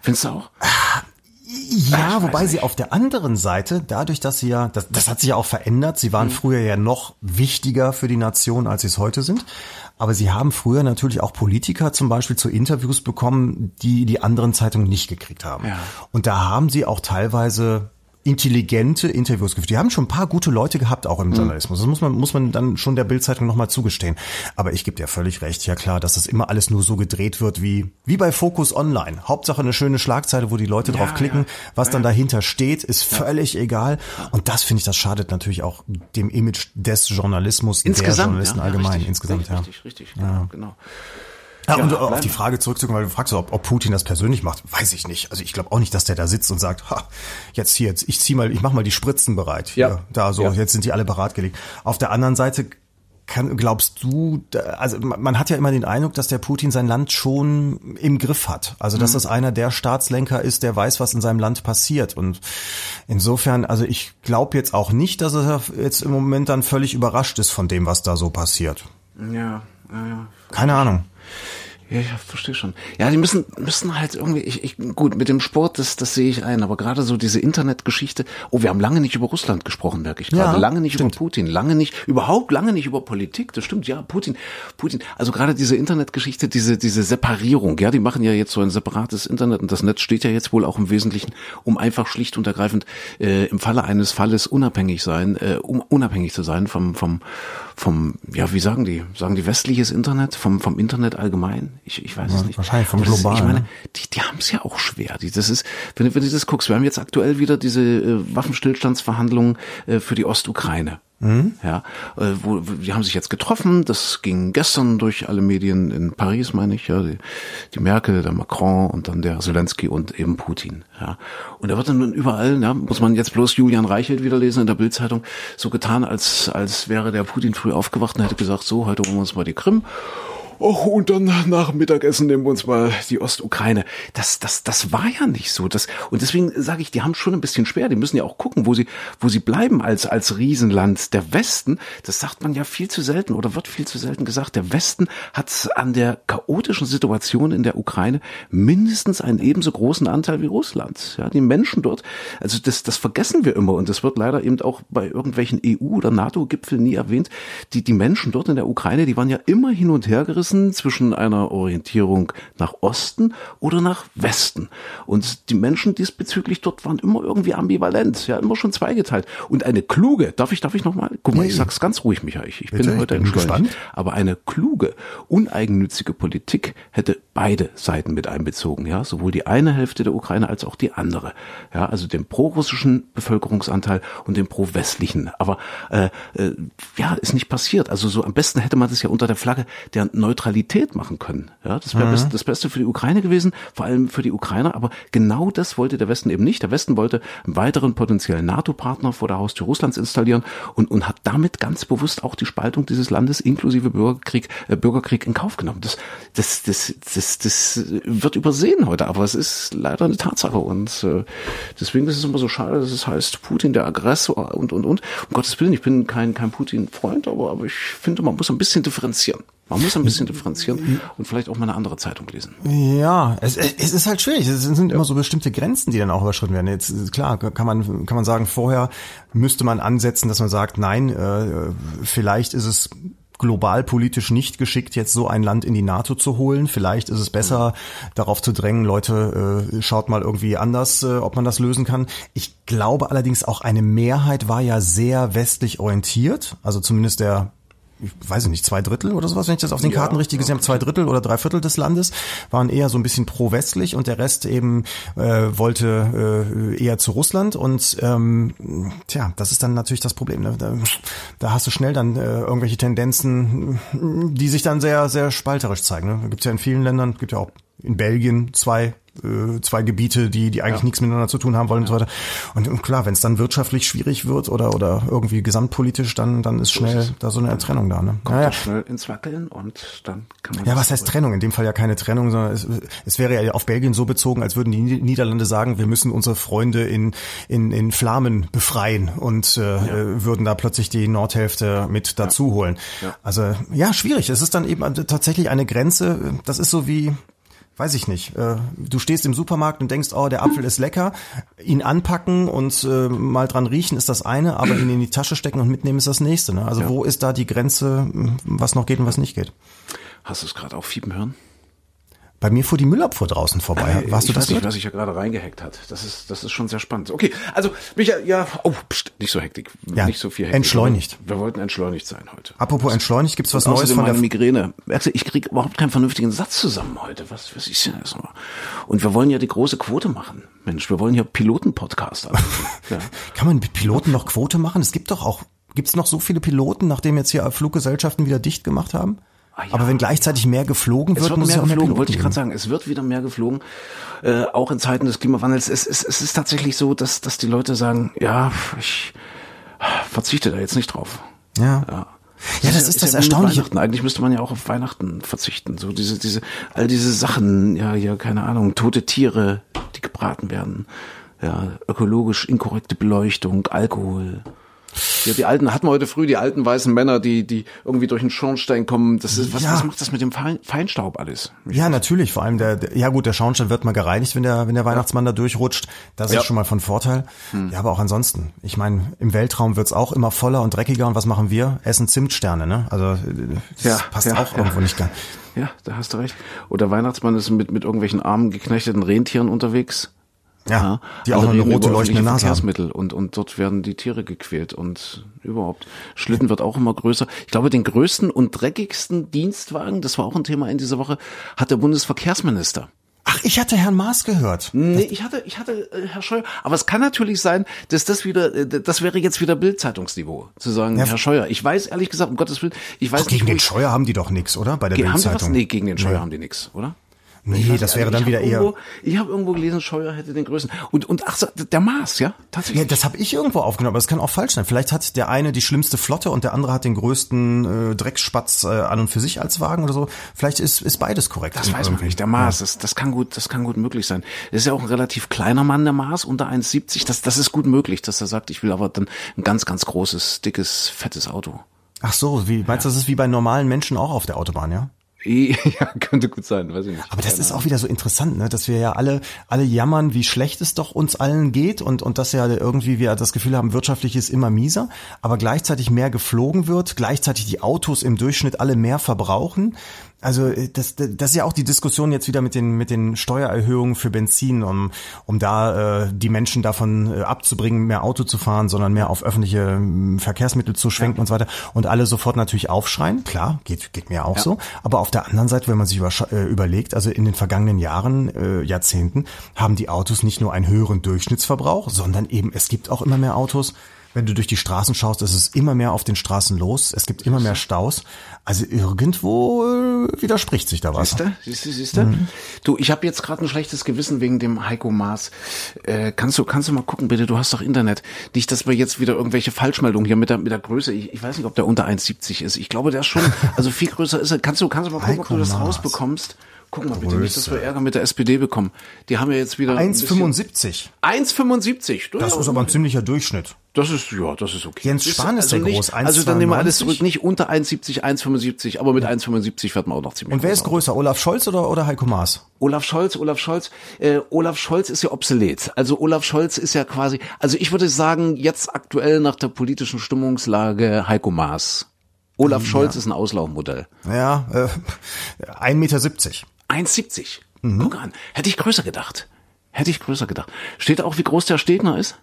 Findest du auch? Ja, Ach, wobei sie auf der anderen Seite, dadurch, dass sie ja, das, das hat sich ja auch verändert, sie waren mhm. früher ja noch wichtiger für die Nation, als sie es heute sind. Aber sie haben früher natürlich auch Politiker zum Beispiel zu Interviews bekommen, die die anderen Zeitungen nicht gekriegt haben. Ja. Und da haben sie auch teilweise intelligente Interviews geführt. Die haben schon ein paar gute Leute gehabt, auch im mhm. Journalismus. Das muss man, muss man dann schon der Bildzeitung nochmal zugestehen. Aber ich gebe dir völlig recht, ja klar, dass das immer alles nur so gedreht wird wie, wie bei Focus Online. Hauptsache eine schöne Schlagzeile, wo die Leute ja, drauf klicken. Ja. Was dann dahinter steht, ist völlig egal. Und das finde ich, das schadet natürlich auch dem Image des Journalismus, Insgesamt, der Journalisten allgemein. Richtig, Insgesamt, richtig, ja. Richtig, richtig, genau, genau. Ja, ja, und auf die Frage zurückzukommen, weil du fragst, ob, ob Putin das persönlich macht, weiß ich nicht. Also ich glaube auch nicht, dass der da sitzt und sagt, ha, jetzt hier, jetzt, ich zieh mal, ich mach mal die Spritzen bereit. Hier, ja. Da so, ja. jetzt sind die alle bereitgelegt. Auf der anderen Seite kann, glaubst du, also man hat ja immer den Eindruck, dass der Putin sein Land schon im Griff hat. Also dass mhm. das einer der Staatslenker ist, der weiß, was in seinem Land passiert. Und insofern, also ich glaube jetzt auch nicht, dass er jetzt im Moment dann völlig überrascht ist von dem, was da so passiert. Ja, ja, ja. Keine Ahnung. Ja, ich verstehe schon. Ja, die müssen müssen halt irgendwie, ich, ich, gut, mit dem Sport, das, das sehe ich ein, aber gerade so diese Internetgeschichte, oh, wir haben lange nicht über Russland gesprochen, merke ich gerade. Ja, lange nicht stimmt. über Putin, lange nicht, überhaupt lange nicht über Politik, das stimmt, ja, Putin, Putin, also gerade diese Internetgeschichte, diese, diese Separierung, ja, die machen ja jetzt so ein separates Internet und das Netz steht ja jetzt wohl auch im Wesentlichen, um einfach schlicht und ergreifend äh, im Falle eines Falles unabhängig sein, äh, um unabhängig zu sein vom, vom, vom, ja, wie sagen die, sagen die westliches Internet, vom, vom Internet allgemein? Ich, ich weiß ja, es nicht. Wahrscheinlich vom globalen. Ich meine, ne? die, die haben es ja auch schwer. Die, das ist, wenn, wenn du das guckst, wir haben jetzt aktuell wieder diese äh, Waffenstillstandsverhandlungen äh, für die Ostukraine. Mhm. Ja, äh, wo, die haben sich jetzt getroffen. Das ging gestern durch alle Medien in Paris, meine ich. Ja, die, die Merkel, der Macron und dann der Zelensky und eben Putin. Ja, und da wird dann überall, ja, muss man jetzt bloß Julian Reichelt wieder lesen in der Bildzeitung, so getan, als als wäre der Putin früh aufgewacht und hätte gesagt, so heute holen wir uns mal die Krim oh, und dann nach Mittagessen nehmen wir uns mal die Ostukraine. Das, das, das war ja nicht so. Das, und deswegen sage ich, die haben schon ein bisschen schwer. Die müssen ja auch gucken, wo sie, wo sie bleiben als, als Riesenland. Der Westen, das sagt man ja viel zu selten oder wird viel zu selten gesagt. Der Westen hat an der chaotischen Situation in der Ukraine mindestens einen ebenso großen Anteil wie Russland. Ja, die Menschen dort, also das, das vergessen wir immer und das wird leider eben auch bei irgendwelchen EU- oder NATO-Gipfeln nie erwähnt. Die, die Menschen dort in der Ukraine, die waren ja immer hin und her gerissen Grenzen zwischen einer Orientierung nach Osten oder nach Westen. Und die Menschen diesbezüglich dort waren immer irgendwie ambivalent, ja, immer schon zweigeteilt. Und eine kluge, darf ich, darf ich nochmal? Guck mal, nee. ich sag's ganz ruhig, Michael. Ich, ich bin heute ich bin gespannt. Aber eine kluge, uneigennützige Politik hätte beide Seiten mit einbezogen, ja, sowohl die eine Hälfte der Ukraine als auch die andere. Ja, also den pro-russischen Bevölkerungsanteil und den pro-westlichen. Aber äh, äh, ja, ist nicht passiert. Also so am besten hätte man das ja unter der Flagge der Neutralität Neutralität machen können. Ja, das wäre mhm. das Beste für die Ukraine gewesen, vor allem für die Ukrainer. Aber genau das wollte der Westen eben nicht. Der Westen wollte einen weiteren potenziellen NATO-Partner vor der Haustür Russlands installieren und, und hat damit ganz bewusst auch die Spaltung dieses Landes inklusive Bürgerkrieg, äh, Bürgerkrieg in Kauf genommen. Das, das, das, das, das wird übersehen heute, aber es ist leider eine Tatsache und äh, deswegen ist es immer so schade, dass es heißt Putin der Aggressor und und und. Um Gottes Willen, ich bin kein kein Putin-Freund, aber aber ich finde, man muss ein bisschen differenzieren. Man muss ein bisschen differenzieren und vielleicht auch mal eine andere Zeitung lesen. Ja, es, es ist halt schwierig. Es sind immer so bestimmte Grenzen, die dann auch überschritten werden. Jetzt klar kann man kann man sagen, vorher müsste man ansetzen, dass man sagt, nein, äh, vielleicht ist es global politisch nicht geschickt, jetzt so ein Land in die NATO zu holen. Vielleicht ist es besser, darauf zu drängen, Leute, äh, schaut mal irgendwie anders, äh, ob man das lösen kann. Ich glaube allerdings auch eine Mehrheit war ja sehr westlich orientiert, also zumindest der ich weiß nicht, zwei Drittel oder sowas, wenn ich das auf den Karten ja, richtig gesehen habe, zwei Drittel oder drei Viertel des Landes waren eher so ein bisschen pro-westlich und der Rest eben äh, wollte äh, eher zu Russland und ähm, tja, das ist dann natürlich das Problem. Ne? Da, da hast du schnell dann äh, irgendwelche Tendenzen, die sich dann sehr, sehr spalterisch zeigen. Ne? Gibt ja in vielen Ländern, gibt ja auch in Belgien zwei äh, zwei Gebiete, die, die eigentlich ja. nichts miteinander zu tun haben wollen ja. und so weiter. Und, und klar, wenn es dann wirtschaftlich schwierig wird oder, oder irgendwie gesamtpolitisch, dann, dann ist schnell ist da so eine Trennung da. Ne? Kommt ja, schnell ins Wackeln und dann kann man. Ja, was heißt Trennung? In dem Fall ja keine Trennung, sondern es, es wäre ja auf Belgien so bezogen, als würden die Niederlande sagen, wir müssen unsere Freunde in, in, in Flamen befreien und äh, ja. würden da plötzlich die Nordhälfte mit dazu holen. Also ja, schwierig. Es ist dann eben tatsächlich eine Grenze, das ist so wie, weiß ich nicht, äh, du stehst im Supermarkt und denkst, oh, der Apfel ist lecker, ihn anpacken und äh, mal dran riechen ist das eine, aber ihn in die Tasche stecken und mitnehmen ist das nächste. Ne? Also ja. wo ist da die Grenze, was noch geht und was nicht geht? Hast du es gerade auch fiepen hören? Bei mir fuhr die Müllabfuhr draußen vorbei. Warst ich du das? Nicht, was ich ja gerade reingehackt hat. Das ist, das ist schon sehr spannend. Okay, also Michael, ja, oh, pst, nicht so hektik, ja, nicht so viel Hektik. Entschleunigt. Wir wollten entschleunigt sein heute. Apropos entschleunigt, gibt's was Neues von der Migräne? Ich krieg überhaupt keinen vernünftigen Satz zusammen heute. Was, was ist denn das noch? Und wir wollen ja die große Quote machen. Mensch, wir wollen ja Piloten-Podcast <laughs> ja. Kann man mit Piloten noch Quote machen? Es gibt doch auch, gibt's noch so viele Piloten, nachdem jetzt hier Fluggesellschaften wieder dicht gemacht haben? Ah, ja. Aber wenn gleichzeitig mehr geflogen wird, wird muss mehr ja auch mehr geflogen, wollte ich gerade sagen. Es wird wieder mehr geflogen, äh, auch in Zeiten des Klimawandels. Es, es, es ist tatsächlich so, dass, dass die Leute sagen, ja, ich verzichte da jetzt nicht drauf. Ja. ja. Ja, das ist, ist das ja Erstaunliche. Eigentlich müsste man ja auch auf Weihnachten verzichten. So diese, diese, all diese Sachen, ja, ja, keine Ahnung, tote Tiere, die gebraten werden, ja, ökologisch inkorrekte Beleuchtung, Alkohol. Ja, die alten hatten wir heute früh, die alten weißen Männer, die, die irgendwie durch den Schornstein kommen. Das ist, was, ja. was macht das mit dem Feinstaub alles? Ja, natürlich. Vor allem der, der, ja gut, der Schornstein wird mal gereinigt, wenn der, wenn der Weihnachtsmann da durchrutscht. Das ja. ist schon mal von Vorteil. Hm. Ja, aber auch ansonsten. Ich meine, im Weltraum wird's auch immer voller und dreckiger. Und was machen wir? Essen Zimtsterne, ne? Also, das ja, passt ja, auch irgendwo nicht ganz. Ja, da hast du recht. Oder Weihnachtsmann ist mit, mit irgendwelchen armen, geknechteten Rentieren unterwegs ja, die auch eine rote leuchtende Nase Verkehrsmittel haben. und, und dort werden die Tiere gequält und überhaupt. Schlitten wird auch immer größer. Ich glaube, den größten und dreckigsten Dienstwagen, das war auch ein Thema in dieser Woche, hat der Bundesverkehrsminister. Ach, ich hatte Herrn Maas gehört. Nee, ich hatte, ich hatte äh, Herr Scheuer. Aber es kann natürlich sein, dass das wieder, äh, das wäre jetzt wieder Bildzeitungsniveau, zu sagen, ja, Herr Scheuer. Ich weiß ehrlich gesagt, um Gottes Willen, ich weiß gegen nicht, den Scheuer haben die doch nix, oder? Bei der Bildzeitung. Nee, gegen den Scheuer nee. haben die nix, oder? Nee, das wäre dann wieder irgendwo, eher. Ich habe irgendwo gelesen, Scheuer hätte den größten. Und, und ach so, der Maß, ja? Tatsächlich. Ja, das habe ich irgendwo aufgenommen, aber das kann auch falsch sein. Vielleicht hat der eine die schlimmste Flotte und der andere hat den größten äh, Drecksspatz äh, an und für sich als Wagen oder so. Vielleicht ist, ist beides korrekt. Das weiß man nicht. Der Maß, ja. das, das kann gut, das kann gut möglich sein. Das ist ja auch ein relativ kleiner Mann, der Maß, unter 1,70. Das, das ist gut möglich, dass er sagt, ich will aber dann ein ganz, ganz großes, dickes, fettes Auto. Ach so, wie meinst du, ja. das ist wie bei normalen Menschen auch auf der Autobahn, ja? <laughs> Ja, könnte gut sein, weiß ich nicht. Aber das ist auch wieder so interessant, ne, dass wir ja alle, alle jammern, wie schlecht es doch uns allen geht und, und dass ja irgendwie wir das Gefühl haben, wirtschaftlich ist immer mieser, aber gleichzeitig mehr geflogen wird, gleichzeitig die Autos im Durchschnitt alle mehr verbrauchen. Also äh, das, das ist ja auch die Diskussion jetzt wieder mit den mit den Steuererhöhungen für Benzin, um um da äh, die Menschen davon äh, abzubringen, mehr Auto zu fahren, sondern mehr auf öffentliche äh, Verkehrsmittel zu schwenken ja. und so weiter. Und alle sofort natürlich aufschreien. Klar, geht geht mir auch ja. so. Aber auf der anderen Seite, wenn man sich über, äh, überlegt, also in den vergangenen Jahren, äh, Jahrzehnten, haben die Autos nicht nur einen höheren Durchschnittsverbrauch, sondern eben es gibt auch immer mehr Autos wenn du durch die Straßen schaust, ist es immer mehr auf den Straßen los. Es gibt immer mehr Staus. Also irgendwo äh, widerspricht sich da was. Siehst du, siehst du, siehst du? Mhm. Du, ich habe jetzt gerade ein schlechtes Gewissen wegen dem Heiko Maas. Äh, kannst du, kannst du mal gucken, bitte? Du hast doch Internet. Nicht, dass wir jetzt wieder irgendwelche Falschmeldungen hier mit der, mit der Größe. Ich, ich weiß nicht, ob der unter 1,70 ist. Ich glaube, der ist schon, <laughs> also viel größer ist er. Kannst du, kannst du mal gucken, Heiko ob du das Maas. rausbekommst? Guck mal bitte nicht, dass wir Ärger mit der SPD bekommen. Die haben ja jetzt wieder ein bisschen- 1,75. 1,75. Das ist aber ein ziemlicher Durchschnitt. Das ist, ja, das ist okay. Jens Spahn ist also nicht, groß, Also dann nehmen wir alles 1,92. zurück. Nicht unter 1,70, 1,75, aber mit 1,75 wird man auch noch ziemlich Und wer ist größer, Olaf Scholz oder, oder Heiko Maas? Olaf Scholz, Olaf Scholz, äh, Olaf Scholz ist ja obsolet. Also Olaf Scholz ist ja quasi, also ich würde sagen, jetzt aktuell nach der politischen Stimmungslage Heiko Maas. Olaf Scholz ist ein Auslaufmodell. Ja, äh, 1,70 Meter. 1,70. Guck an. Hätte ich größer gedacht. Hätte ich größer gedacht. Steht auch, wie groß der Stegner ist?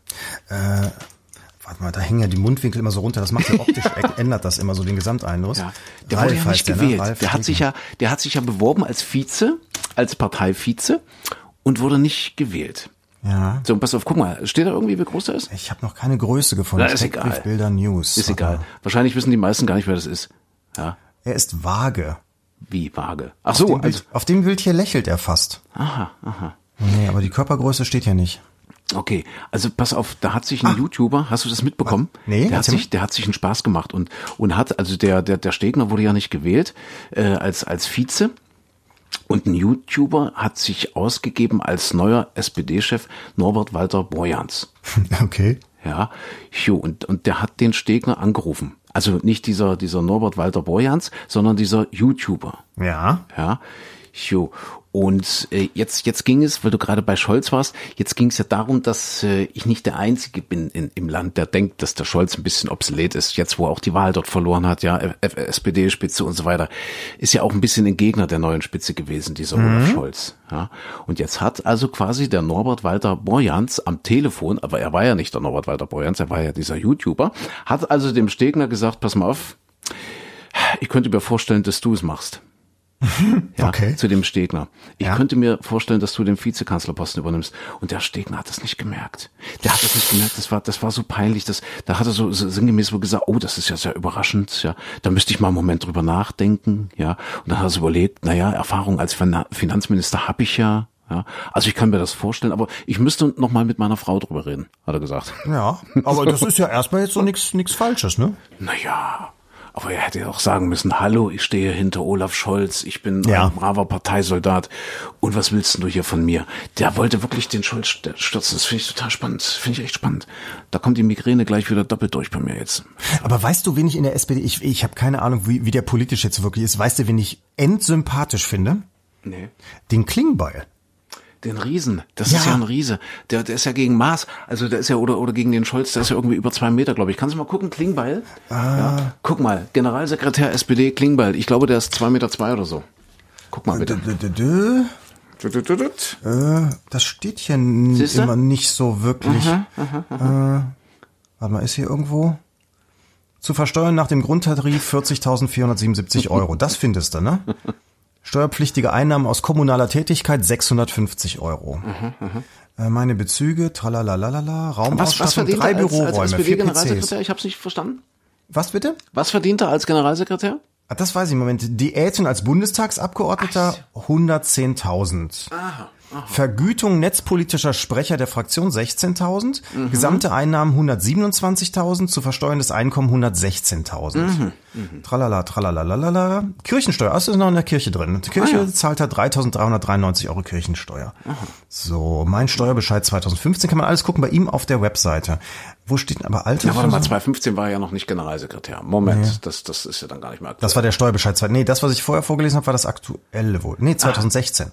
Warte mal, da hängen ja die Mundwinkel immer so runter. Das macht ja optisch, <laughs> ändert das immer so den Gesamteindruck. Ja, der wurde ja Ralf nicht heißt der, ne? gewählt. Ralf der hat sich ja, der hat sich ja beworben als Vize, als Parteivize und wurde nicht gewählt. Ja. So, pass auf, guck mal, steht da irgendwie, wie groß der ist? Ich habe noch keine Größe gefunden. Na, ist egal. Bilder News. Ist egal. Wahrscheinlich wissen die meisten gar nicht, wer das ist. Ja, Er ist vage. Wie vage. Ach Auf so, dem also, Bild, auf dem Bild hier lächelt er fast. aha, aha. Nee, aber die Körpergröße steht ja nicht. Okay, also pass auf, da hat sich ein YouTuber, hast du das mitbekommen? Nee, der hat sich, der hat sich einen Spaß gemacht und und hat, also der der der Stegner wurde ja nicht gewählt äh, als als Vize und ein YouTuber hat sich ausgegeben als neuer SPD-Chef Norbert Walter Borjans. <laughs> Okay. Ja, jo, und, und der hat den Stegner angerufen. Also nicht dieser, dieser Norbert Walter Borjans, sondern dieser YouTuber. Ja. Ja, jo. Und äh, jetzt, jetzt ging es, weil du gerade bei Scholz warst, jetzt ging es ja darum, dass äh, ich nicht der Einzige bin in, im Land, der denkt, dass der Scholz ein bisschen obsolet ist. Jetzt, wo er auch die Wahl dort verloren hat, ja, SPD-Spitze und so weiter, ist ja auch ein bisschen ein Gegner der neuen Spitze gewesen, dieser Olaf Scholz. Ja. Und jetzt hat also quasi der Norbert Walter Borjans am Telefon, aber er war ja nicht der Norbert Walter Borjans, er war ja dieser YouTuber, hat also dem Stegner gesagt, pass mal auf, ich könnte mir vorstellen, dass du es machst. <laughs> Ja, Okay. zu dem Stegner. Ich Ja. könnte mir vorstellen, dass du den Vizekanzlerposten übernimmst. Und der Stegner hat das nicht gemerkt. Der hat das nicht gemerkt. Das war, das war so peinlich. Das, da hat er so, so sinngemäß so gesagt, oh, das ist ja sehr überraschend. Ja, da müsste ich mal einen Moment drüber nachdenken. Ja, und dann hat er so überlegt, na ja, Erfahrung als Fin- Finanzminister habe ich ja. Ja, also ich kann mir das vorstellen, aber ich müsste noch mal mit meiner Frau drüber reden, hat er gesagt. Ja. Aber das ist ja erstmal jetzt so nichts nichts Falsches, ne? Naja, aber er hätte auch sagen müssen, hallo, ich stehe hinter Olaf Scholz, ich bin Ja. ein braver Parteisoldat. Und was willst du hier von mir? Der wollte wirklich den Scholz st- stürzen. Das finde ich total spannend. Finde ich echt spannend. Da kommt die Migräne gleich wieder doppelt durch bei mir jetzt. Aber weißt du, wen ich in der SPD, ich, ich habe keine Ahnung, wie, wie der politisch jetzt wirklich ist. Weißt du, wen ich endsympathisch finde? Nee. Den Klingbeil. Den Riesen, das Ja. ist ja ein Riese. Der, der ist ja gegen Maß, also der ist ja, oder, oder gegen den Scholz, der ist ja irgendwie über zwei Meter, glaube ich. Kannst du mal gucken, Klingbeil? Ah. Ja. Guck mal, Generalsekretär SPD Klingbeil. Ich glaube, der ist zwei Meter zwei oder so. Guck mal bitte. Äh, das steht hier Siehste? immer nicht so wirklich. Äh, warte mal, ist hier irgendwo? Zu versteuern nach dem Grundtarif 40.477 Euro. Das findest du, ne? <laughs> Steuerpflichtige Einnahmen aus kommunaler Tätigkeit 650 Euro. Äh, meine Bezüge, tralalalala, Was, was Raumausstattung, verdient drei als, als Büroräume, vier PCs. Ich habe es nicht verstanden. Was bitte? Was verdient er als Generalsekretär? Ah, das weiß ich im Moment. Diäten als Bundestagsabgeordneter 110.000. Vergütung netzpolitischer Sprecher der Fraktion 16.000. Mhm. Gesamte Einnahmen 127.000. Zu versteuerndes Einkommen 116.000. Mhm. Tralala, tralalalala. Kirchensteuer. Ach, ist noch in der Kirche drin. Die Kirche Ah, ja. zahlt da 3.393 Euro Kirchensteuer. So, mein Steuerbescheid 2015 kann man alles gucken bei ihm auf der Webseite. Wo steht denn aber Alter? Ja, warte mal, 2015 war er ja noch nicht Generalsekretär. Moment, das, das ist ja dann gar nicht mehr aktuell. Das war der Steuerbescheid. Nee, das, was ich vorher vorgelesen habe, war das aktuelle wohl. Nee, 2016.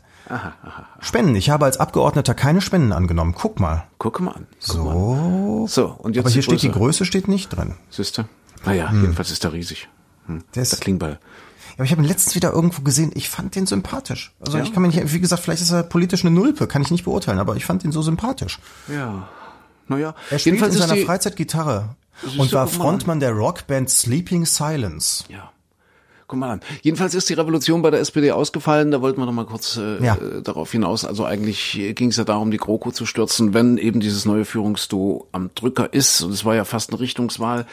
Spenden. Ich habe als Abgeordneter keine Spenden angenommen. Guck mal. Guck mal an. Guck Mal So. an. So, und jetzt Aber hier steht die Größe. Steht nicht drin. Siehste? Naja, jedenfalls ist er riesig. Hm. Der ist- Der Klingbeil. Ja, aber ich habe ihn letztens wieder irgendwo gesehen. Ich fand den sympathisch. Also Ja? ich kann mir nicht, wie gesagt, vielleicht ist er politisch eine Nulpe, kann ich nicht beurteilen, aber ich fand ihn so sympathisch. Ja. Naja, Er spielt in seiner die, Freizeit Gitarre und war Frontmann der Rockband Sleeping Silence. Ja. Guck mal an. Jedenfalls ist die Revolution bei der SPD ausgefallen. Da wollten wir noch mal kurz äh, Ja. äh, darauf hinaus. Also eigentlich ging es ja darum, die GroKo zu stürzen, wenn eben dieses neue Führungsduo am Drücker ist. Und es war ja fast eine Richtungswahl.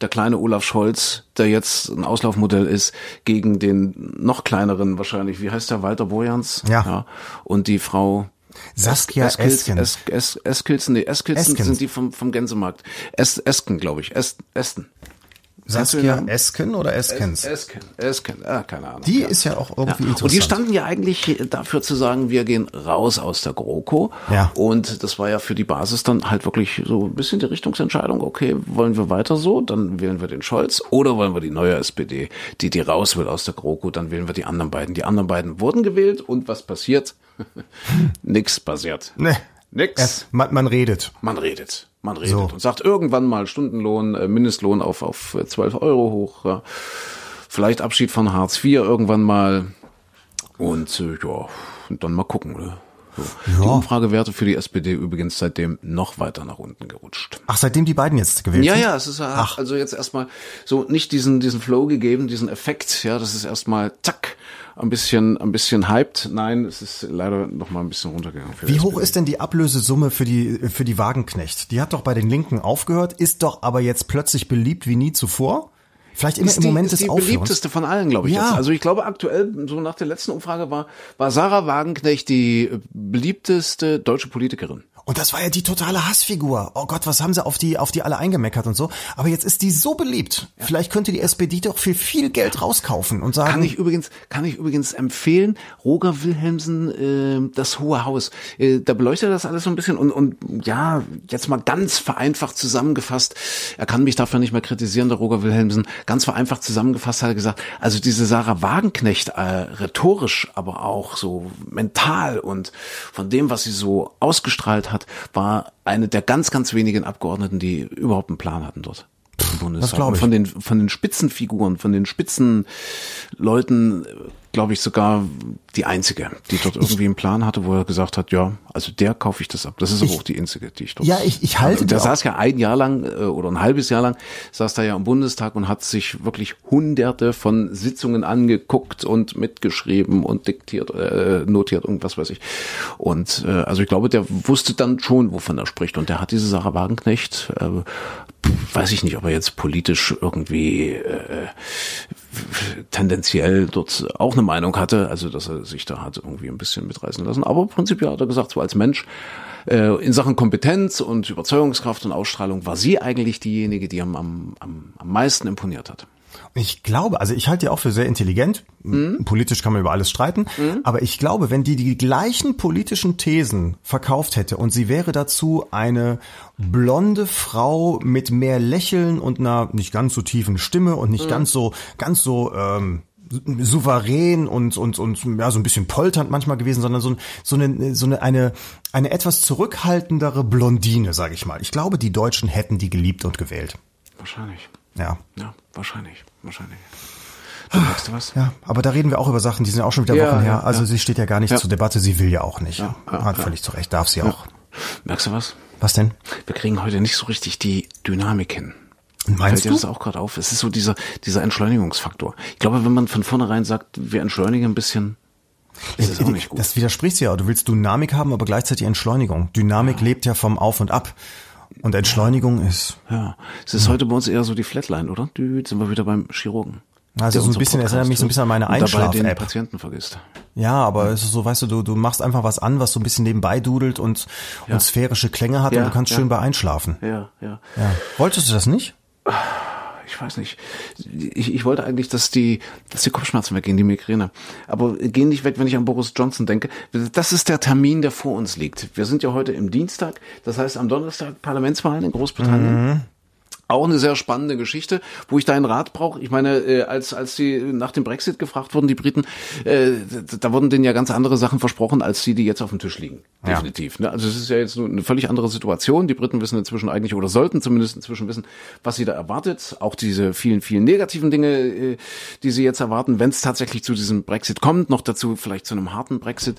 Der kleine Olaf Scholz, der jetzt ein Auslaufmodell ist, gegen den noch kleineren wahrscheinlich, wie heißt der, Walter Bojans? Ja. Und die Frau Saskia Esken. Es, Es, Eskilsen, nee, Eskilsen Eskens. sind die vom, vom Gänsemarkt. Es, Esken, glaube ich. Es, Esten. Saskia Esken oder Eskens? Esken, Esken, ah, keine Ahnung. Die ja. ist ja auch irgendwie ja. interessant. Und die standen ja eigentlich dafür zu sagen, wir gehen raus aus der GroKo. Ja. Und das war ja für die Basis dann halt wirklich so ein bisschen die Richtungsentscheidung. Okay, wollen wir weiter so? Dann wählen wir den Scholz. Oder wollen wir die neue SPD, die die raus will aus der GroKo? Dann wählen wir die anderen beiden. Die anderen beiden wurden gewählt. Und was passiert? <laughs> Nix passiert. Nee. Nix. Man, man redet. Man redet. Man redet So. und sagt irgendwann mal Stundenlohn, äh, Mindestlohn auf, auf äh, 12 Euro hoch. Vielleicht Abschied von Hartz IV irgendwann mal. Und äh, ja, und dann mal gucken. Ne? So. Die Ja. Umfragewerte für die SPD übrigens seitdem noch weiter nach unten gerutscht. Ach, seitdem die beiden jetzt gewählt Ja, sind? ja, es ist ja Ach. also jetzt erstmal so nicht diesen diesen Flow gegeben, diesen Effekt, ja, das ist erstmal zack ein bisschen ein bisschen hyped. Nein, es ist leider noch mal ein bisschen runtergegangen. Wie hoch ist denn die Ablösesumme für die, für die Wagenknecht? Die hat doch bei den Linken aufgehört, ist doch aber jetzt plötzlich beliebt wie nie zuvor. Vielleicht ist im die, Moment ist die Aufhörens. beliebteste von allen, glaube ich Ja. jetzt. Also ich glaube aktuell, so nach der letzten Umfrage war, war Sarah Wagenknecht die äh, beliebteste deutsche Politikerin. Und das war ja die totale Hassfigur. Oh Gott, was haben sie auf die, auf die alle eingemeckert und so. Aber jetzt ist die so beliebt. Vielleicht könnte die SPD doch für viel Geld rauskaufen und sagen, Kann ich übrigens, kann ich übrigens empfehlen, Roger Wilhelmsen, äh, das Hohe Haus. Äh, da beleuchtet er das alles so ein bisschen und, und ja, jetzt mal ganz vereinfacht zusammengefasst, er kann mich dafür nicht mehr kritisieren, der Roger Wilhelmsen, ganz vereinfacht zusammengefasst hat er gesagt, also diese Sarah Wagenknecht, äh, rhetorisch, aber auch so mental und von dem, was sie so ausgestrahlt hat, war eine der ganz, ganz wenigen Abgeordneten, die überhaupt einen Plan hatten dort. im Bundestag. glaub Und ich. Von den, von den Spitzenfiguren, von den Spitzenleuten, glaube ich, sogar die einzige, die dort irgendwie einen Plan hatte, wo er gesagt hat, ja, also der kaufe ich das ab. Das ist aber Ich- auch die einzige, die ich dort. Ja, ich- ich halte Und der saß ja ein Jahr lang äh, oder ein halbes Jahr lang, saß da ja im Bundestag und hat sich wirklich hunderte von Sitzungen angeguckt und mitgeschrieben und diktiert, äh, notiert, irgendwas weiß ich. Und äh, also ich glaube, der wusste dann schon, wovon er spricht. Und der hat diese Sarah Wagenknecht, äh, weiß ich nicht, ob er jetzt politisch irgendwie äh, tendenziell dort auch eine Meinung hatte, also dass er sich da hat irgendwie ein bisschen mitreißen lassen. Aber prinzipiell hat er gesagt, als Mensch, äh, in Sachen Kompetenz und Überzeugungskraft und Ausstrahlung war sie eigentlich diejenige, die am, am, am, meisten imponiert hat. Ich glaube, also ich halte die auch für sehr intelligent. Mhm. Politisch kann man über alles streiten. Aber ich glaube, wenn die die gleichen politischen Thesen verkauft hätte und sie wäre dazu eine blonde Frau mit mehr Lächeln und einer nicht ganz so tiefen Stimme und Mhm. nicht ganz so, ganz so, ähm, souverän und und und ja so ein bisschen polternd manchmal gewesen, sondern so, so eine so eine eine eine etwas zurückhaltendere Blondine, sage ich mal. Ich glaube, die Deutschen hätten die geliebt und gewählt. Wahrscheinlich. Ja. Ja, wahrscheinlich. Wahrscheinlich. Du merkst du was? Ja, aber da reden wir auch über Sachen, die sind auch schon wieder Ja, Wochen her. Also ja. sie steht ja gar nicht Ja. zur Debatte, sie will ja auch nicht. Ja, Hat ja. völlig zu Recht, darf sie auch. Merkst du was? Was denn? Wir kriegen heute nicht so richtig die Dynamik hin. Meinst Fällt dir du? das auch gerade auf? Es ist so dieser, dieser Entschleunigungsfaktor. Ich glaube, wenn man von vornherein sagt, wir entschleunigen ein bisschen, ist es auch nicht gut. Das widerspricht ja. Du willst Dynamik haben, aber gleichzeitig Entschleunigung. Dynamik lebt ja vom Auf und Ab. Und Entschleunigung ist, ja, es ist heute bei uns eher so die Flatline, oder? Du, jetzt sind wir wieder beim Chirurgen. Also so ein bisschen, es erinnert mich so ein bisschen an meine Einschlaf-App. Patienten vergisst. ja, aber es ist so, weißt du, du, du machst einfach was an, was so ein bisschen nebenbei dudelt und, Ja. und sphärische Klänge hat Ja, und du kannst ja. schön bei einschlafen. Ja, ja. Ja. Wolltest du das nicht? Ich weiß nicht. Ich, ich wollte eigentlich, dass die, dass die Kopfschmerzen weggehen, die Migräne. Aber gehen nicht weg, wenn ich an Boris Johnson denke. Das ist der Termin, der vor uns liegt. Wir sind ja heute im Dienstag. Das heißt, am Donnerstag Parlamentswahlen in Großbritannien. Auch eine sehr spannende Geschichte, wo ich deinen Rat brauche. Ich meine, äh, als als sie nach dem Brexit gefragt wurden, die Briten, äh, da wurden denen ja ganz andere Sachen versprochen, als die, die jetzt auf dem Tisch liegen. Ja. Definitiv. Ne? Also es ist ja jetzt eine völlig andere Situation. Die Briten wissen inzwischen eigentlich oder sollten zumindest inzwischen wissen, was sie da erwartet. Auch diese vielen, vielen negativen Dinge, äh, die sie jetzt erwarten, wenn es tatsächlich zu diesem Brexit kommt, noch dazu vielleicht zu einem harten Brexit,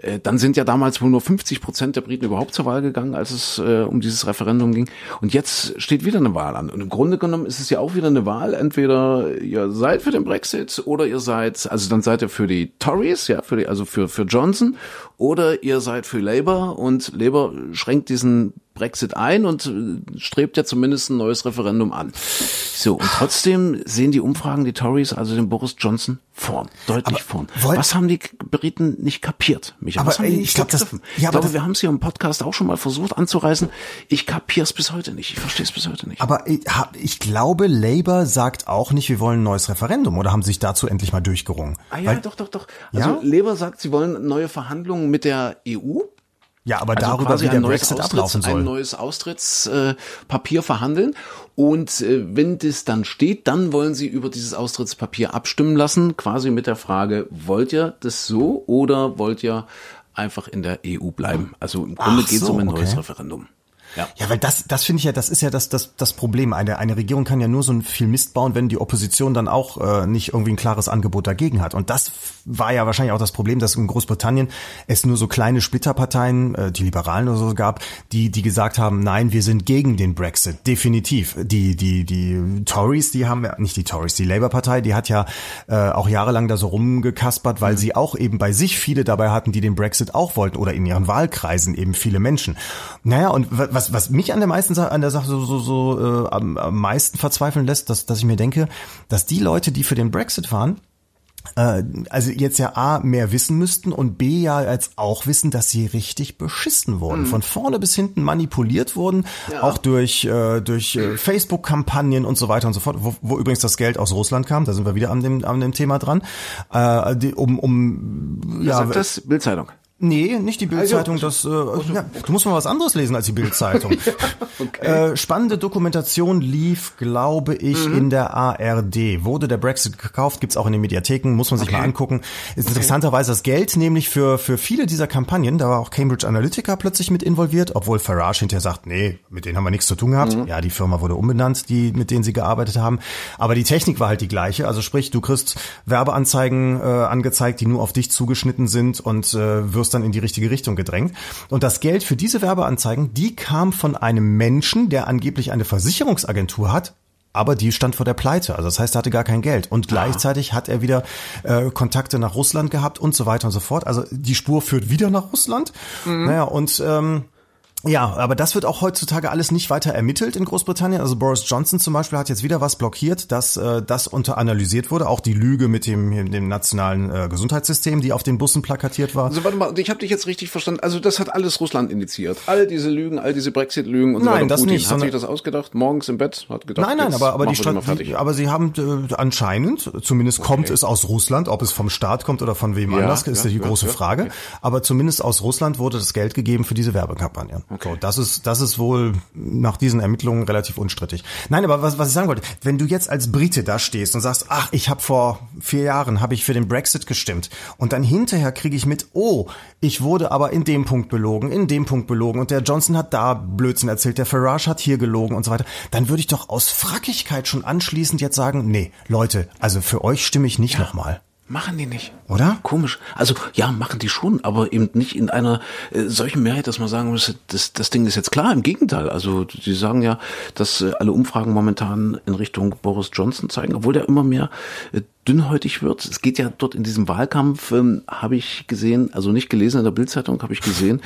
äh, dann sind ja damals wohl nur 50 Prozent der Briten überhaupt zur Wahl gegangen, als es äh, um dieses Referendum ging. Und jetzt steht wieder eine Wahl an. Und im Grunde genommen ist es ja auch wieder eine Wahl. Entweder ihr seid für den Brexit oder ihr seid, also dann seid ihr für die Tories, ja, für die, also für, für Johnson, oder ihr seid für Labour und Labour schränkt diesen Brexit ein und äh, strebt ja zumindest ein neues Referendum an. So, und trotzdem sehen die Umfragen die Tories, also den Boris Johnson, vorn, deutlich Aber vorn. Was haben die Briten nicht kapiert, Michael? Aber, ich glaub, das- ja, ich glaube, das- wir haben es hier im Podcast auch schon mal versucht anzureißen. Ich kapier's bis heute nicht. Ich verstehe es bis heute nicht. Aber ich, ich glaube, Labour sagt auch nicht, wir wollen ein neues Referendum oder haben sich dazu endlich mal durchgerungen? ah ja, Weil- doch, doch, doch. Also Ja? Labour sagt, sie wollen neue Verhandlungen mit der EU. Ja, aber Also darüber, wie der ein neues Brexit Austritts- ablaufen Ein soll. neues Austrittspapier Papier verhandeln. Und äh, wenn das dann steht, dann wollen sie über dieses Austrittspapier abstimmen lassen, quasi mit der Frage, wollt ihr das so oder wollt ihr einfach in der EU bleiben? Also im Grunde geht es um ein neues okay. Referendum. Ja. Ja, weil das, das finde ich ja, das ist ja das, das, das Problem. Eine, eine Regierung kann ja nur so viel Mist bauen, wenn die Opposition dann auch äh, nicht irgendwie ein klares Angebot dagegen hat. Und das war ja wahrscheinlich auch das Problem, dass in Großbritannien es nur so kleine Splitterparteien, äh, die Liberalen oder so gab, die, die gesagt haben, nein, wir sind gegen den Brexit, definitiv. Die, die, die Tories, die haben ja, nicht die Tories, die Labour-Partei, die hat ja äh, auch jahrelang da so rumgekaspert, weil sie auch eben bei sich viele dabei hatten, die den Brexit auch wollten oder in ihren Wahlkreisen eben viele Menschen. Naja, und was, was mich an der meisten an der Sache so, so, so äh, am, am meisten verzweifeln lässt, dass, dass ich mir denke, dass die Leute, die für den Brexit waren, äh, also jetzt ja A, mehr wissen müssten und B, ja jetzt auch wissen, dass sie richtig beschissen wurden. Von vorne bis hinten manipuliert wurden, auch durch, äh, durch äh, Facebook-Kampagnen und so weiter und so fort, wo, wo übrigens das Geld aus Russland kam, da sind wir wieder an dem, an dem Thema dran, äh, die, um, um Ja, ja, sagt das Bildzeitung. Nee, nicht die Bildzeitung. Das, äh, ja, du musst mal was anderes lesen als die Bildzeitung. <laughs> äh, spannende Dokumentation lief, glaube ich, in der ARD. Wurde der Brexit gekauft? Gibt's auch in den Mediatheken. Muss man sich mal angucken. Ist interessanterweise das Geld nämlich für für viele dieser Kampagnen. Da war auch Cambridge Analytica plötzlich mit involviert, obwohl Farage hinterher sagt, nee, mit denen haben wir nichts zu tun gehabt. Ja, die Firma wurde umbenannt, die mit denen sie gearbeitet haben. Aber die Technik war halt die gleiche. Also sprich, du kriegst Werbeanzeigen äh, angezeigt, die nur auf dich zugeschnitten sind und äh, wirst dann in die richtige Richtung gedrängt. Und das Geld für diese Werbeanzeigen, die kam von einem Menschen, der angeblich eine Versicherungsagentur hat, aber die stand vor der Pleite. Also das heißt, er hatte gar kein Geld. Und gleichzeitig hat er wieder äh, Kontakte nach Russland gehabt und so weiter und so fort. Also die Spur führt wieder nach Russland. Naja, und ähm, ja, aber das wird auch heutzutage alles nicht weiter ermittelt in Großbritannien. Also Boris Johnson zum Beispiel hat jetzt wieder was blockiert, dass äh, das unter analysiert wurde. Auch die Lüge mit dem, dem nationalen äh, Gesundheitssystem, die auf den Bussen plakatiert war. Also warte mal, ich habe dich jetzt richtig verstanden. Also das hat alles Russland initiiert. All diese Lügen, all diese Brexit-Lügen und so Nein, weiter. das Putin nicht, hat sich das ausgedacht, morgens im Bett, hat gedacht, Nein, nein, aber, aber, die Stadt, fertig. aber sie haben äh, anscheinend, zumindest kommt es aus Russland, ob es vom Staat kommt oder von wem Ja, anders, ist ja, die ja, große Frage. okay. Aber zumindest aus Russland wurde das Geld gegeben für diese Werbekampagne. So, das ist, das ist wohl nach diesen Ermittlungen relativ unstrittig. Nein, aber was, was ich sagen wollte, wenn du jetzt als Brite da stehst und sagst, ach, ich habe vor vier Jahren habe ich für den Brexit gestimmt und dann hinterher kriege ich mit, oh, ich wurde aber in dem Punkt belogen, in dem Punkt belogen und der Johnson hat da Blödsinn erzählt, der Farage hat hier gelogen und so weiter, dann würde ich doch aus Frackigkeit schon anschließend jetzt sagen, nee, Leute, also für euch stimme ich nicht nochmal. Machen die nicht. Oder? Komisch. Also ja, machen die schon, aber eben nicht in einer äh, solchen Mehrheit, dass man sagen müsste, das, das Ding ist jetzt klar. Im Gegenteil. Also sie sagen ja, dass äh, alle Umfragen momentan in Richtung Boris Johnson zeigen, obwohl der immer mehr äh, dünnhäutig wird. Es geht ja dort in diesem Wahlkampf, ähm, habe ich gesehen, also nicht gelesen in der Bildzeitung, habe ich gesehen,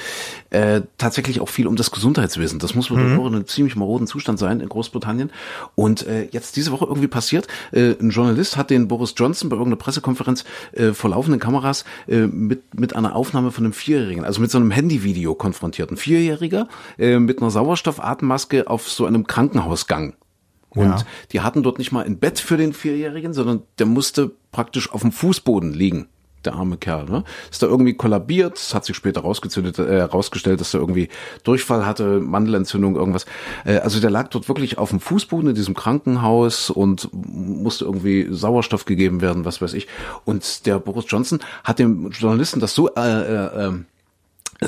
äh, tatsächlich auch viel um das Gesundheitswesen. Das muss wohl Mhm. in einem ziemlich maroden Zustand sein in Großbritannien. Und äh, jetzt diese Woche irgendwie passiert, äh, ein Journalist hat den Boris Johnson bei irgendeiner Pressekonferenz äh, vor laufenden Kameras äh, mit, mit einer Aufnahme von einem Vierjährigen, also mit so einem Handyvideo konfrontiert. Ein Vierjähriger äh, mit einer Sauerstoffatemmaske auf so einem Krankenhausgang. Und Ja. die hatten dort nicht mal ein Bett für den Vierjährigen, sondern der musste praktisch auf dem Fußboden liegen. Der arme Kerl, ne? Ist da irgendwie kollabiert, es hat sich später rausgezündet, äh, rausgestellt, dass er irgendwie Durchfall hatte, Mandelentzündung, irgendwas. Äh, also der lag dort wirklich auf dem Fußboden in diesem Krankenhaus und musste irgendwie Sauerstoff gegeben werden, was weiß ich. Und der Boris Johnson hat dem Journalisten das so äh, äh, äh,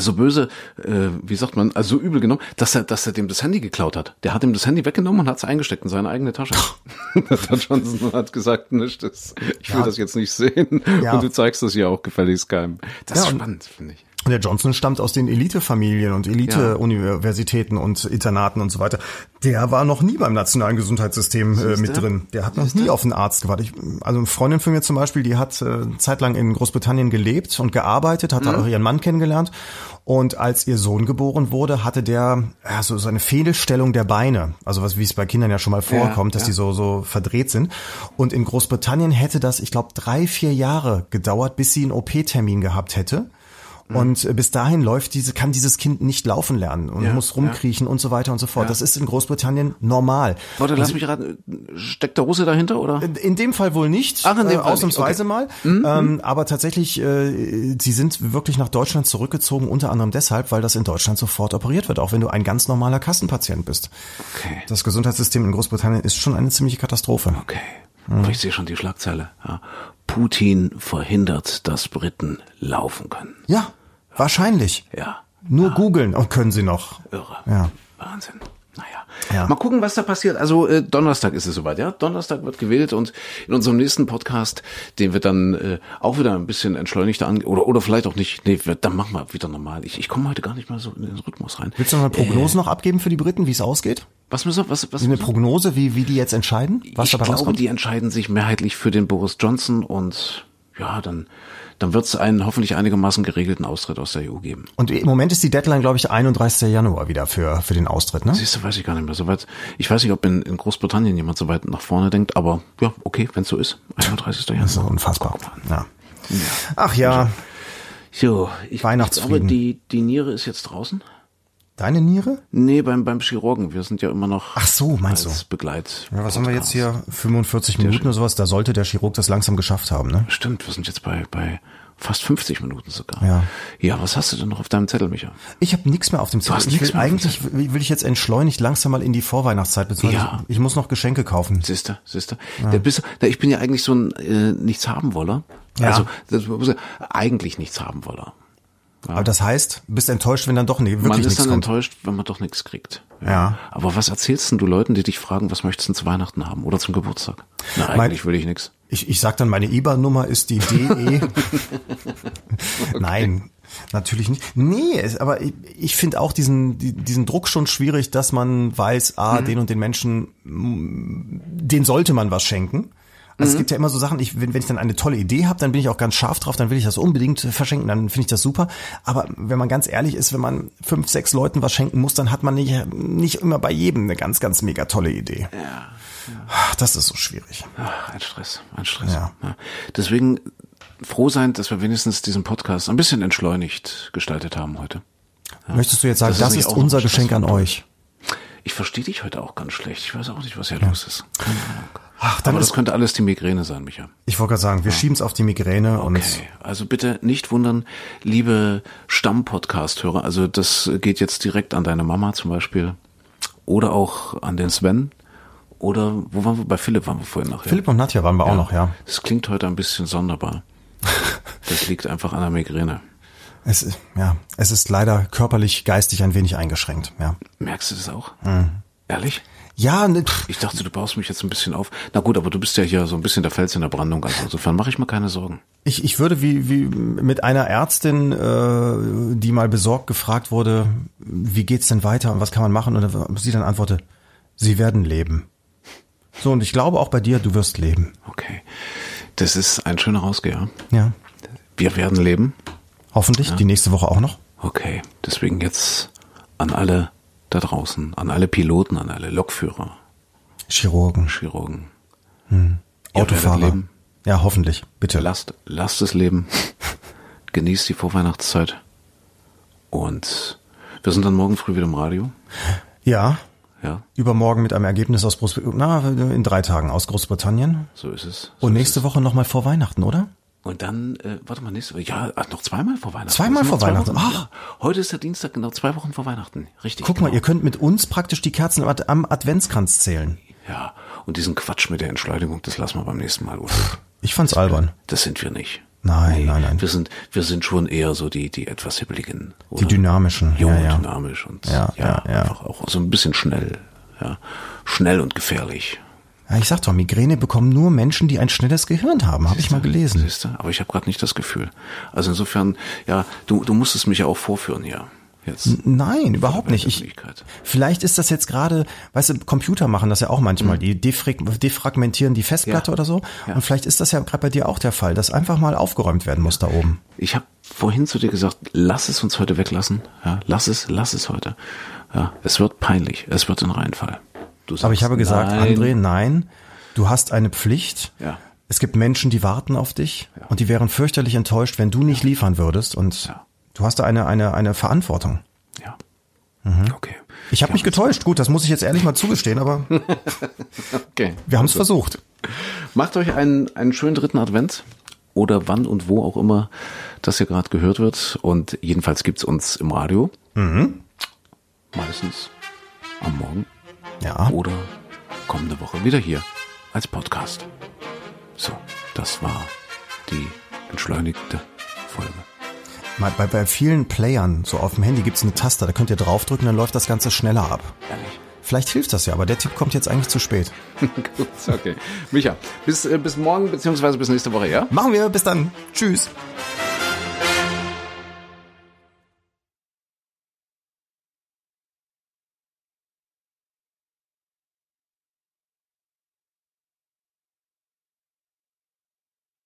so böse, äh, wie sagt man, also so übel genommen, dass er, dass er dem das Handy geklaut hat. Der hat ihm das Handy weggenommen und hat es eingesteckt in seine eigene Tasche. <laughs> der Johnson hat gesagt, nicht, das, ich will Ja. das jetzt nicht sehen. Ja. Und du zeigst das ja auch gefälligst keinem. Das Ja, ist spannend, finde ich. Der Johnson stammt aus den Elitefamilien und Elite-Universitäten und Internaten und so weiter. Der war noch nie beim nationalen Gesundheitssystem äh, mit drin. Der hat noch nie auf einen Arzt gewartet. Ich, also eine Freundin von mir zum Beispiel, die hat äh, zeitlang in Großbritannien gelebt und gearbeitet, hat da auch ihren Mann kennengelernt. Und als ihr Sohn geboren wurde, hatte der ja, so, so eine Fehlstellung der Beine. Also was, wie es bei Kindern ja schon mal vorkommt, dass ja. die so, so verdreht sind. Und in Großbritannien hätte das, ich glaube, drei, vier Jahre gedauert, bis sie einen OP-Termin gehabt hätte. Mhm. Und äh, bis dahin läuft diese, kann dieses Kind nicht laufen lernen und Ja, muss rumkriechen und so weiter und so fort. Das ist in Großbritannien normal. Warte, lass mich raten. Steckt der Russe dahinter, oder? In dem Fall wohl nicht, Ach, in dem äh, Fall ausnahmsweise okay. Mhm, mal. Ähm, aber tatsächlich, äh, sie sind wirklich nach Deutschland zurückgezogen, unter anderem deshalb, weil das in Deutschland sofort operiert wird, auch wenn du ein ganz normaler Kassenpatient bist. Okay. Das Gesundheitssystem in Großbritannien ist schon eine ziemliche Katastrophe. Okay. Aber ich sehe schon die Schlagzeile. Ja. Putin verhindert, dass Briten laufen können. Ja, wahrscheinlich. Ja. Nur googeln und können sie noch. Irre. Ja. Wahnsinn. Naja. Ja. Mal gucken, was da passiert. Also äh, Donnerstag ist es soweit, ja. Donnerstag wird gewählt und in unserem nächsten Podcast, den wir dann äh, auch wieder ein bisschen entschleunigter an oder oder vielleicht auch nicht. Nee, wir, dann machen wir wieder normal. Ich, ich komme heute gar nicht mal so in den Rhythmus rein. Willst du noch eine Prognose noch abgeben für die Briten, wie es ausgeht? Was müssen wir, was, was Eine Prognose, wie, wie die jetzt entscheiden? Was ich dabei glaube, rauskommt? die entscheiden sich mehrheitlich für den Boris Johnson und ja, dann, dann wird es einen hoffentlich einigermaßen geregelten Austritt aus der EU geben. Und im Moment ist die Deadline, glaube ich, 31. Januar wieder für, für den Austritt, ne? Siehst du, weiß ich gar nicht mehr. Soweit, ich weiß nicht, ob in, in Großbritannien jemand so weit nach vorne denkt, aber ja, okay, wenn es so ist. 31. Das ist Januar. unfassbar. Ja. Ach ja, So, ich, ich Weihnachtsfrieden. glaube, die, die Niere ist jetzt draußen. Deine Niere? Nee, beim, beim Chirurgen. Wir sind ja immer noch Ach so, meinst als du? Begleit. Ja, was haben wir jetzt hier? 45 Minuten oder sowas? Da sollte der Chirurg das langsam geschafft haben, ne? Stimmt, wir sind jetzt bei, bei fast 50 Minuten sogar. Ja. Ja, was hast du denn noch auf deinem Zettel, Micha? Ich habe nichts mehr auf dem Zettel. hast Ich will eigentlich will ich jetzt entschleunigt langsam mal in die Vorweihnachtszeit beziehungsweise Ja. ich muss noch Geschenke kaufen. Siehste, siehste. Der bist, der, ich bin ja eigentlich so ein äh, nichts haben woller. Ja. Also das, ja- eigentlich nichts haben woller. Aber das heißt, bist enttäuscht, wenn dann doch nee, wirklich Man ist dann kommt. enttäuscht, wenn man doch nichts kriegt. Ja. Aber was erzählst denn du Leuten, die dich fragen, was möchtest du zu Weihnachten haben oder zum Geburtstag? Na, Mein- eigentlich will ich nichts. Ich, ich sag dann, meine IBAN-Nummer ist die DE. <laughs> Nein, natürlich nicht. Nee, aber ich, ich finde auch diesen, die- diesen Druck schon schwierig, dass man weiß, ah, den und den Menschen, den sollte man was schenken. Also Es gibt ja immer so Sachen, ich, wenn, wenn ich dann eine tolle Idee habe, dann bin ich auch ganz scharf drauf, dann will ich das unbedingt verschenken, dann finde ich das super. Aber wenn man ganz ehrlich ist, wenn man fünf, sechs Leuten was schenken muss, dann hat man nicht, nicht immer bei jedem eine ganz, ganz mega tolle Idee. Ja. Das ist so schwierig. Ach, ein Stress, ein Stress. Ja. Deswegen froh sein, dass wir wenigstens diesen Podcast ein bisschen entschleunigt gestaltet haben heute. Möchtest du jetzt sagen, Das ist das ist, unser Geschenk an euch? Ich verstehe dich heute auch ganz schlecht. Ich weiß auch nicht, was hier los ist. Keine Ahnung. Ach, dann Aber das könnte alles die Migräne sein, Micha. ich wollte gerade sagen, wir schieben's auf die Migräne und Okay, also bitte nicht wundern, liebe Stamm-Podcast-Hörer. Also das geht jetzt direkt an deine Mama zum Beispiel oder auch an den Sven oder wo waren wir? Bei Philipp waren wir vorhin noch. ja? Philipp und Nadja waren wir auch noch, ja. Das klingt heute ein bisschen sonderbar. <laughs> Das liegt einfach an der Migräne. Es, ist- ja, es ist leider körperlich, geistig ein wenig eingeschränkt, ja. Merkst du das auch? Mhm. Ehrlich? Ja, ne, Ich dachte, du baust mich jetzt ein bisschen auf. Na gut, aber du bist ja hier so ein bisschen der Fels in der Brandung. Also insofern mache ich mir keine Sorgen. ich, ich würde wie, wie mit einer Ärztin, äh, die mal besorgt gefragt wurde, wie geht's denn weiter und was kann man machen? Und sie dann antworte, sie werden leben. So, und ich glaube auch bei dir, du wirst leben. Okay. Das ist ein schöner Rausgeher. Ja. Wir werden leben. Hoffentlich, die nächste Woche auch noch. Okay. Deswegen jetzt an alle da draußen, an alle Piloten, an alle Lokführer, Chirurgen, Chirurgen. Werdet Autofahrer. Ja, hoffentlich, bitte. Lasst, lasst es leben. <laughs> Genießt die Vorweihnachtszeit. Und wir sind dann morgen früh wieder im Radio. Ja, Ja, übermorgen mit einem Ergebnis aus Großbritannien, na, in drei Tagen aus Großbritannien. so ist es. So Und nächste Woche nochmal vor Weihnachten, oder? Und dann, äh, warte mal, nächste Woche. Ja, ach, noch zweimal vor Weihnachten. Zweimal vor zwei Weihnachten. Wochen. Ach. Heute ist der Dienstag, genau zwei Wochen vor Weihnachten. Richtig. Guck genau. mal, ihr könnt mit uns praktisch die Kerzen am Ad- am Adventskranz zählen. Ja, und diesen Quatsch mit der Entschleunigung, das lassen wir beim nächsten Mal, oder? Ich fand's albern. Das sind wir nicht. Nein, nein, nein. Wir sind, wir sind schon eher so die, die etwas hibbeligen. Oder? Die dynamischen. Jung ja, ja. dynamisch und Ja, ja, ja, ja. einfach auch so ein bisschen schnell. Ja, schnell und gefährlich. Ja, ich sag doch, Migräne bekommen nur Menschen, die ein schnelles Gehirn haben, habe ich mal gelesen. Siehst du? Aber ich habe gerade nicht das Gefühl. Also insofern, ja, du, du musstest mich ja auch vorführen hier. Jetzt. Nein, überhaupt nicht. Ich, vielleicht ist das jetzt gerade, weißt du, Computer machen das ja auch manchmal, die defrag- defragmentieren die Festplatte Mhm. Ja. oder so. Ja. Und vielleicht ist das ja gerade bei dir auch der Fall, dass einfach mal aufgeräumt werden muss da oben. Ich habe vorhin zu dir gesagt, lass es uns heute weglassen. Ja, lass es, lass es heute. Ja, es wird peinlich. Es wird ein Reinfall. Du Aber ich sagst habe gesagt, nein. André, nein, du hast eine Pflicht. Ja. Es gibt Menschen, die warten auf dich und die wären fürchterlich enttäuscht, wenn du nicht liefern würdest. Und Ja. du hast da eine, eine, eine Verantwortung. Ja. Mhm. Okay. Ich habe mich getäuscht. Gut, das muss ich jetzt ehrlich mal zugestehen, aber <laughs> Okay. wir haben es versucht. Macht euch einen, einen schönen dritten Advent oder wann und wo auch immer das hier gerade gehört wird. Und jedenfalls gibt's uns im Radio. Mhm. Meistens am Morgen Ja. oder kommende Woche wieder hier als Podcast. So, das war die entschleunigte Folge. Mal Bei, bei vielen Playern, so auf dem Handy gibt's eine Taste, da könnt ihr draufdrücken, dann läuft das Ganze schneller ab. Ehrlich. Vielleicht hilft das ja, aber der Tipp kommt jetzt eigentlich zu spät. <laughs> Gut, okay. Micha, bis, äh, bis morgen beziehungsweise bis nächste Woche, ja? Machen wir, bis dann. Tschüss.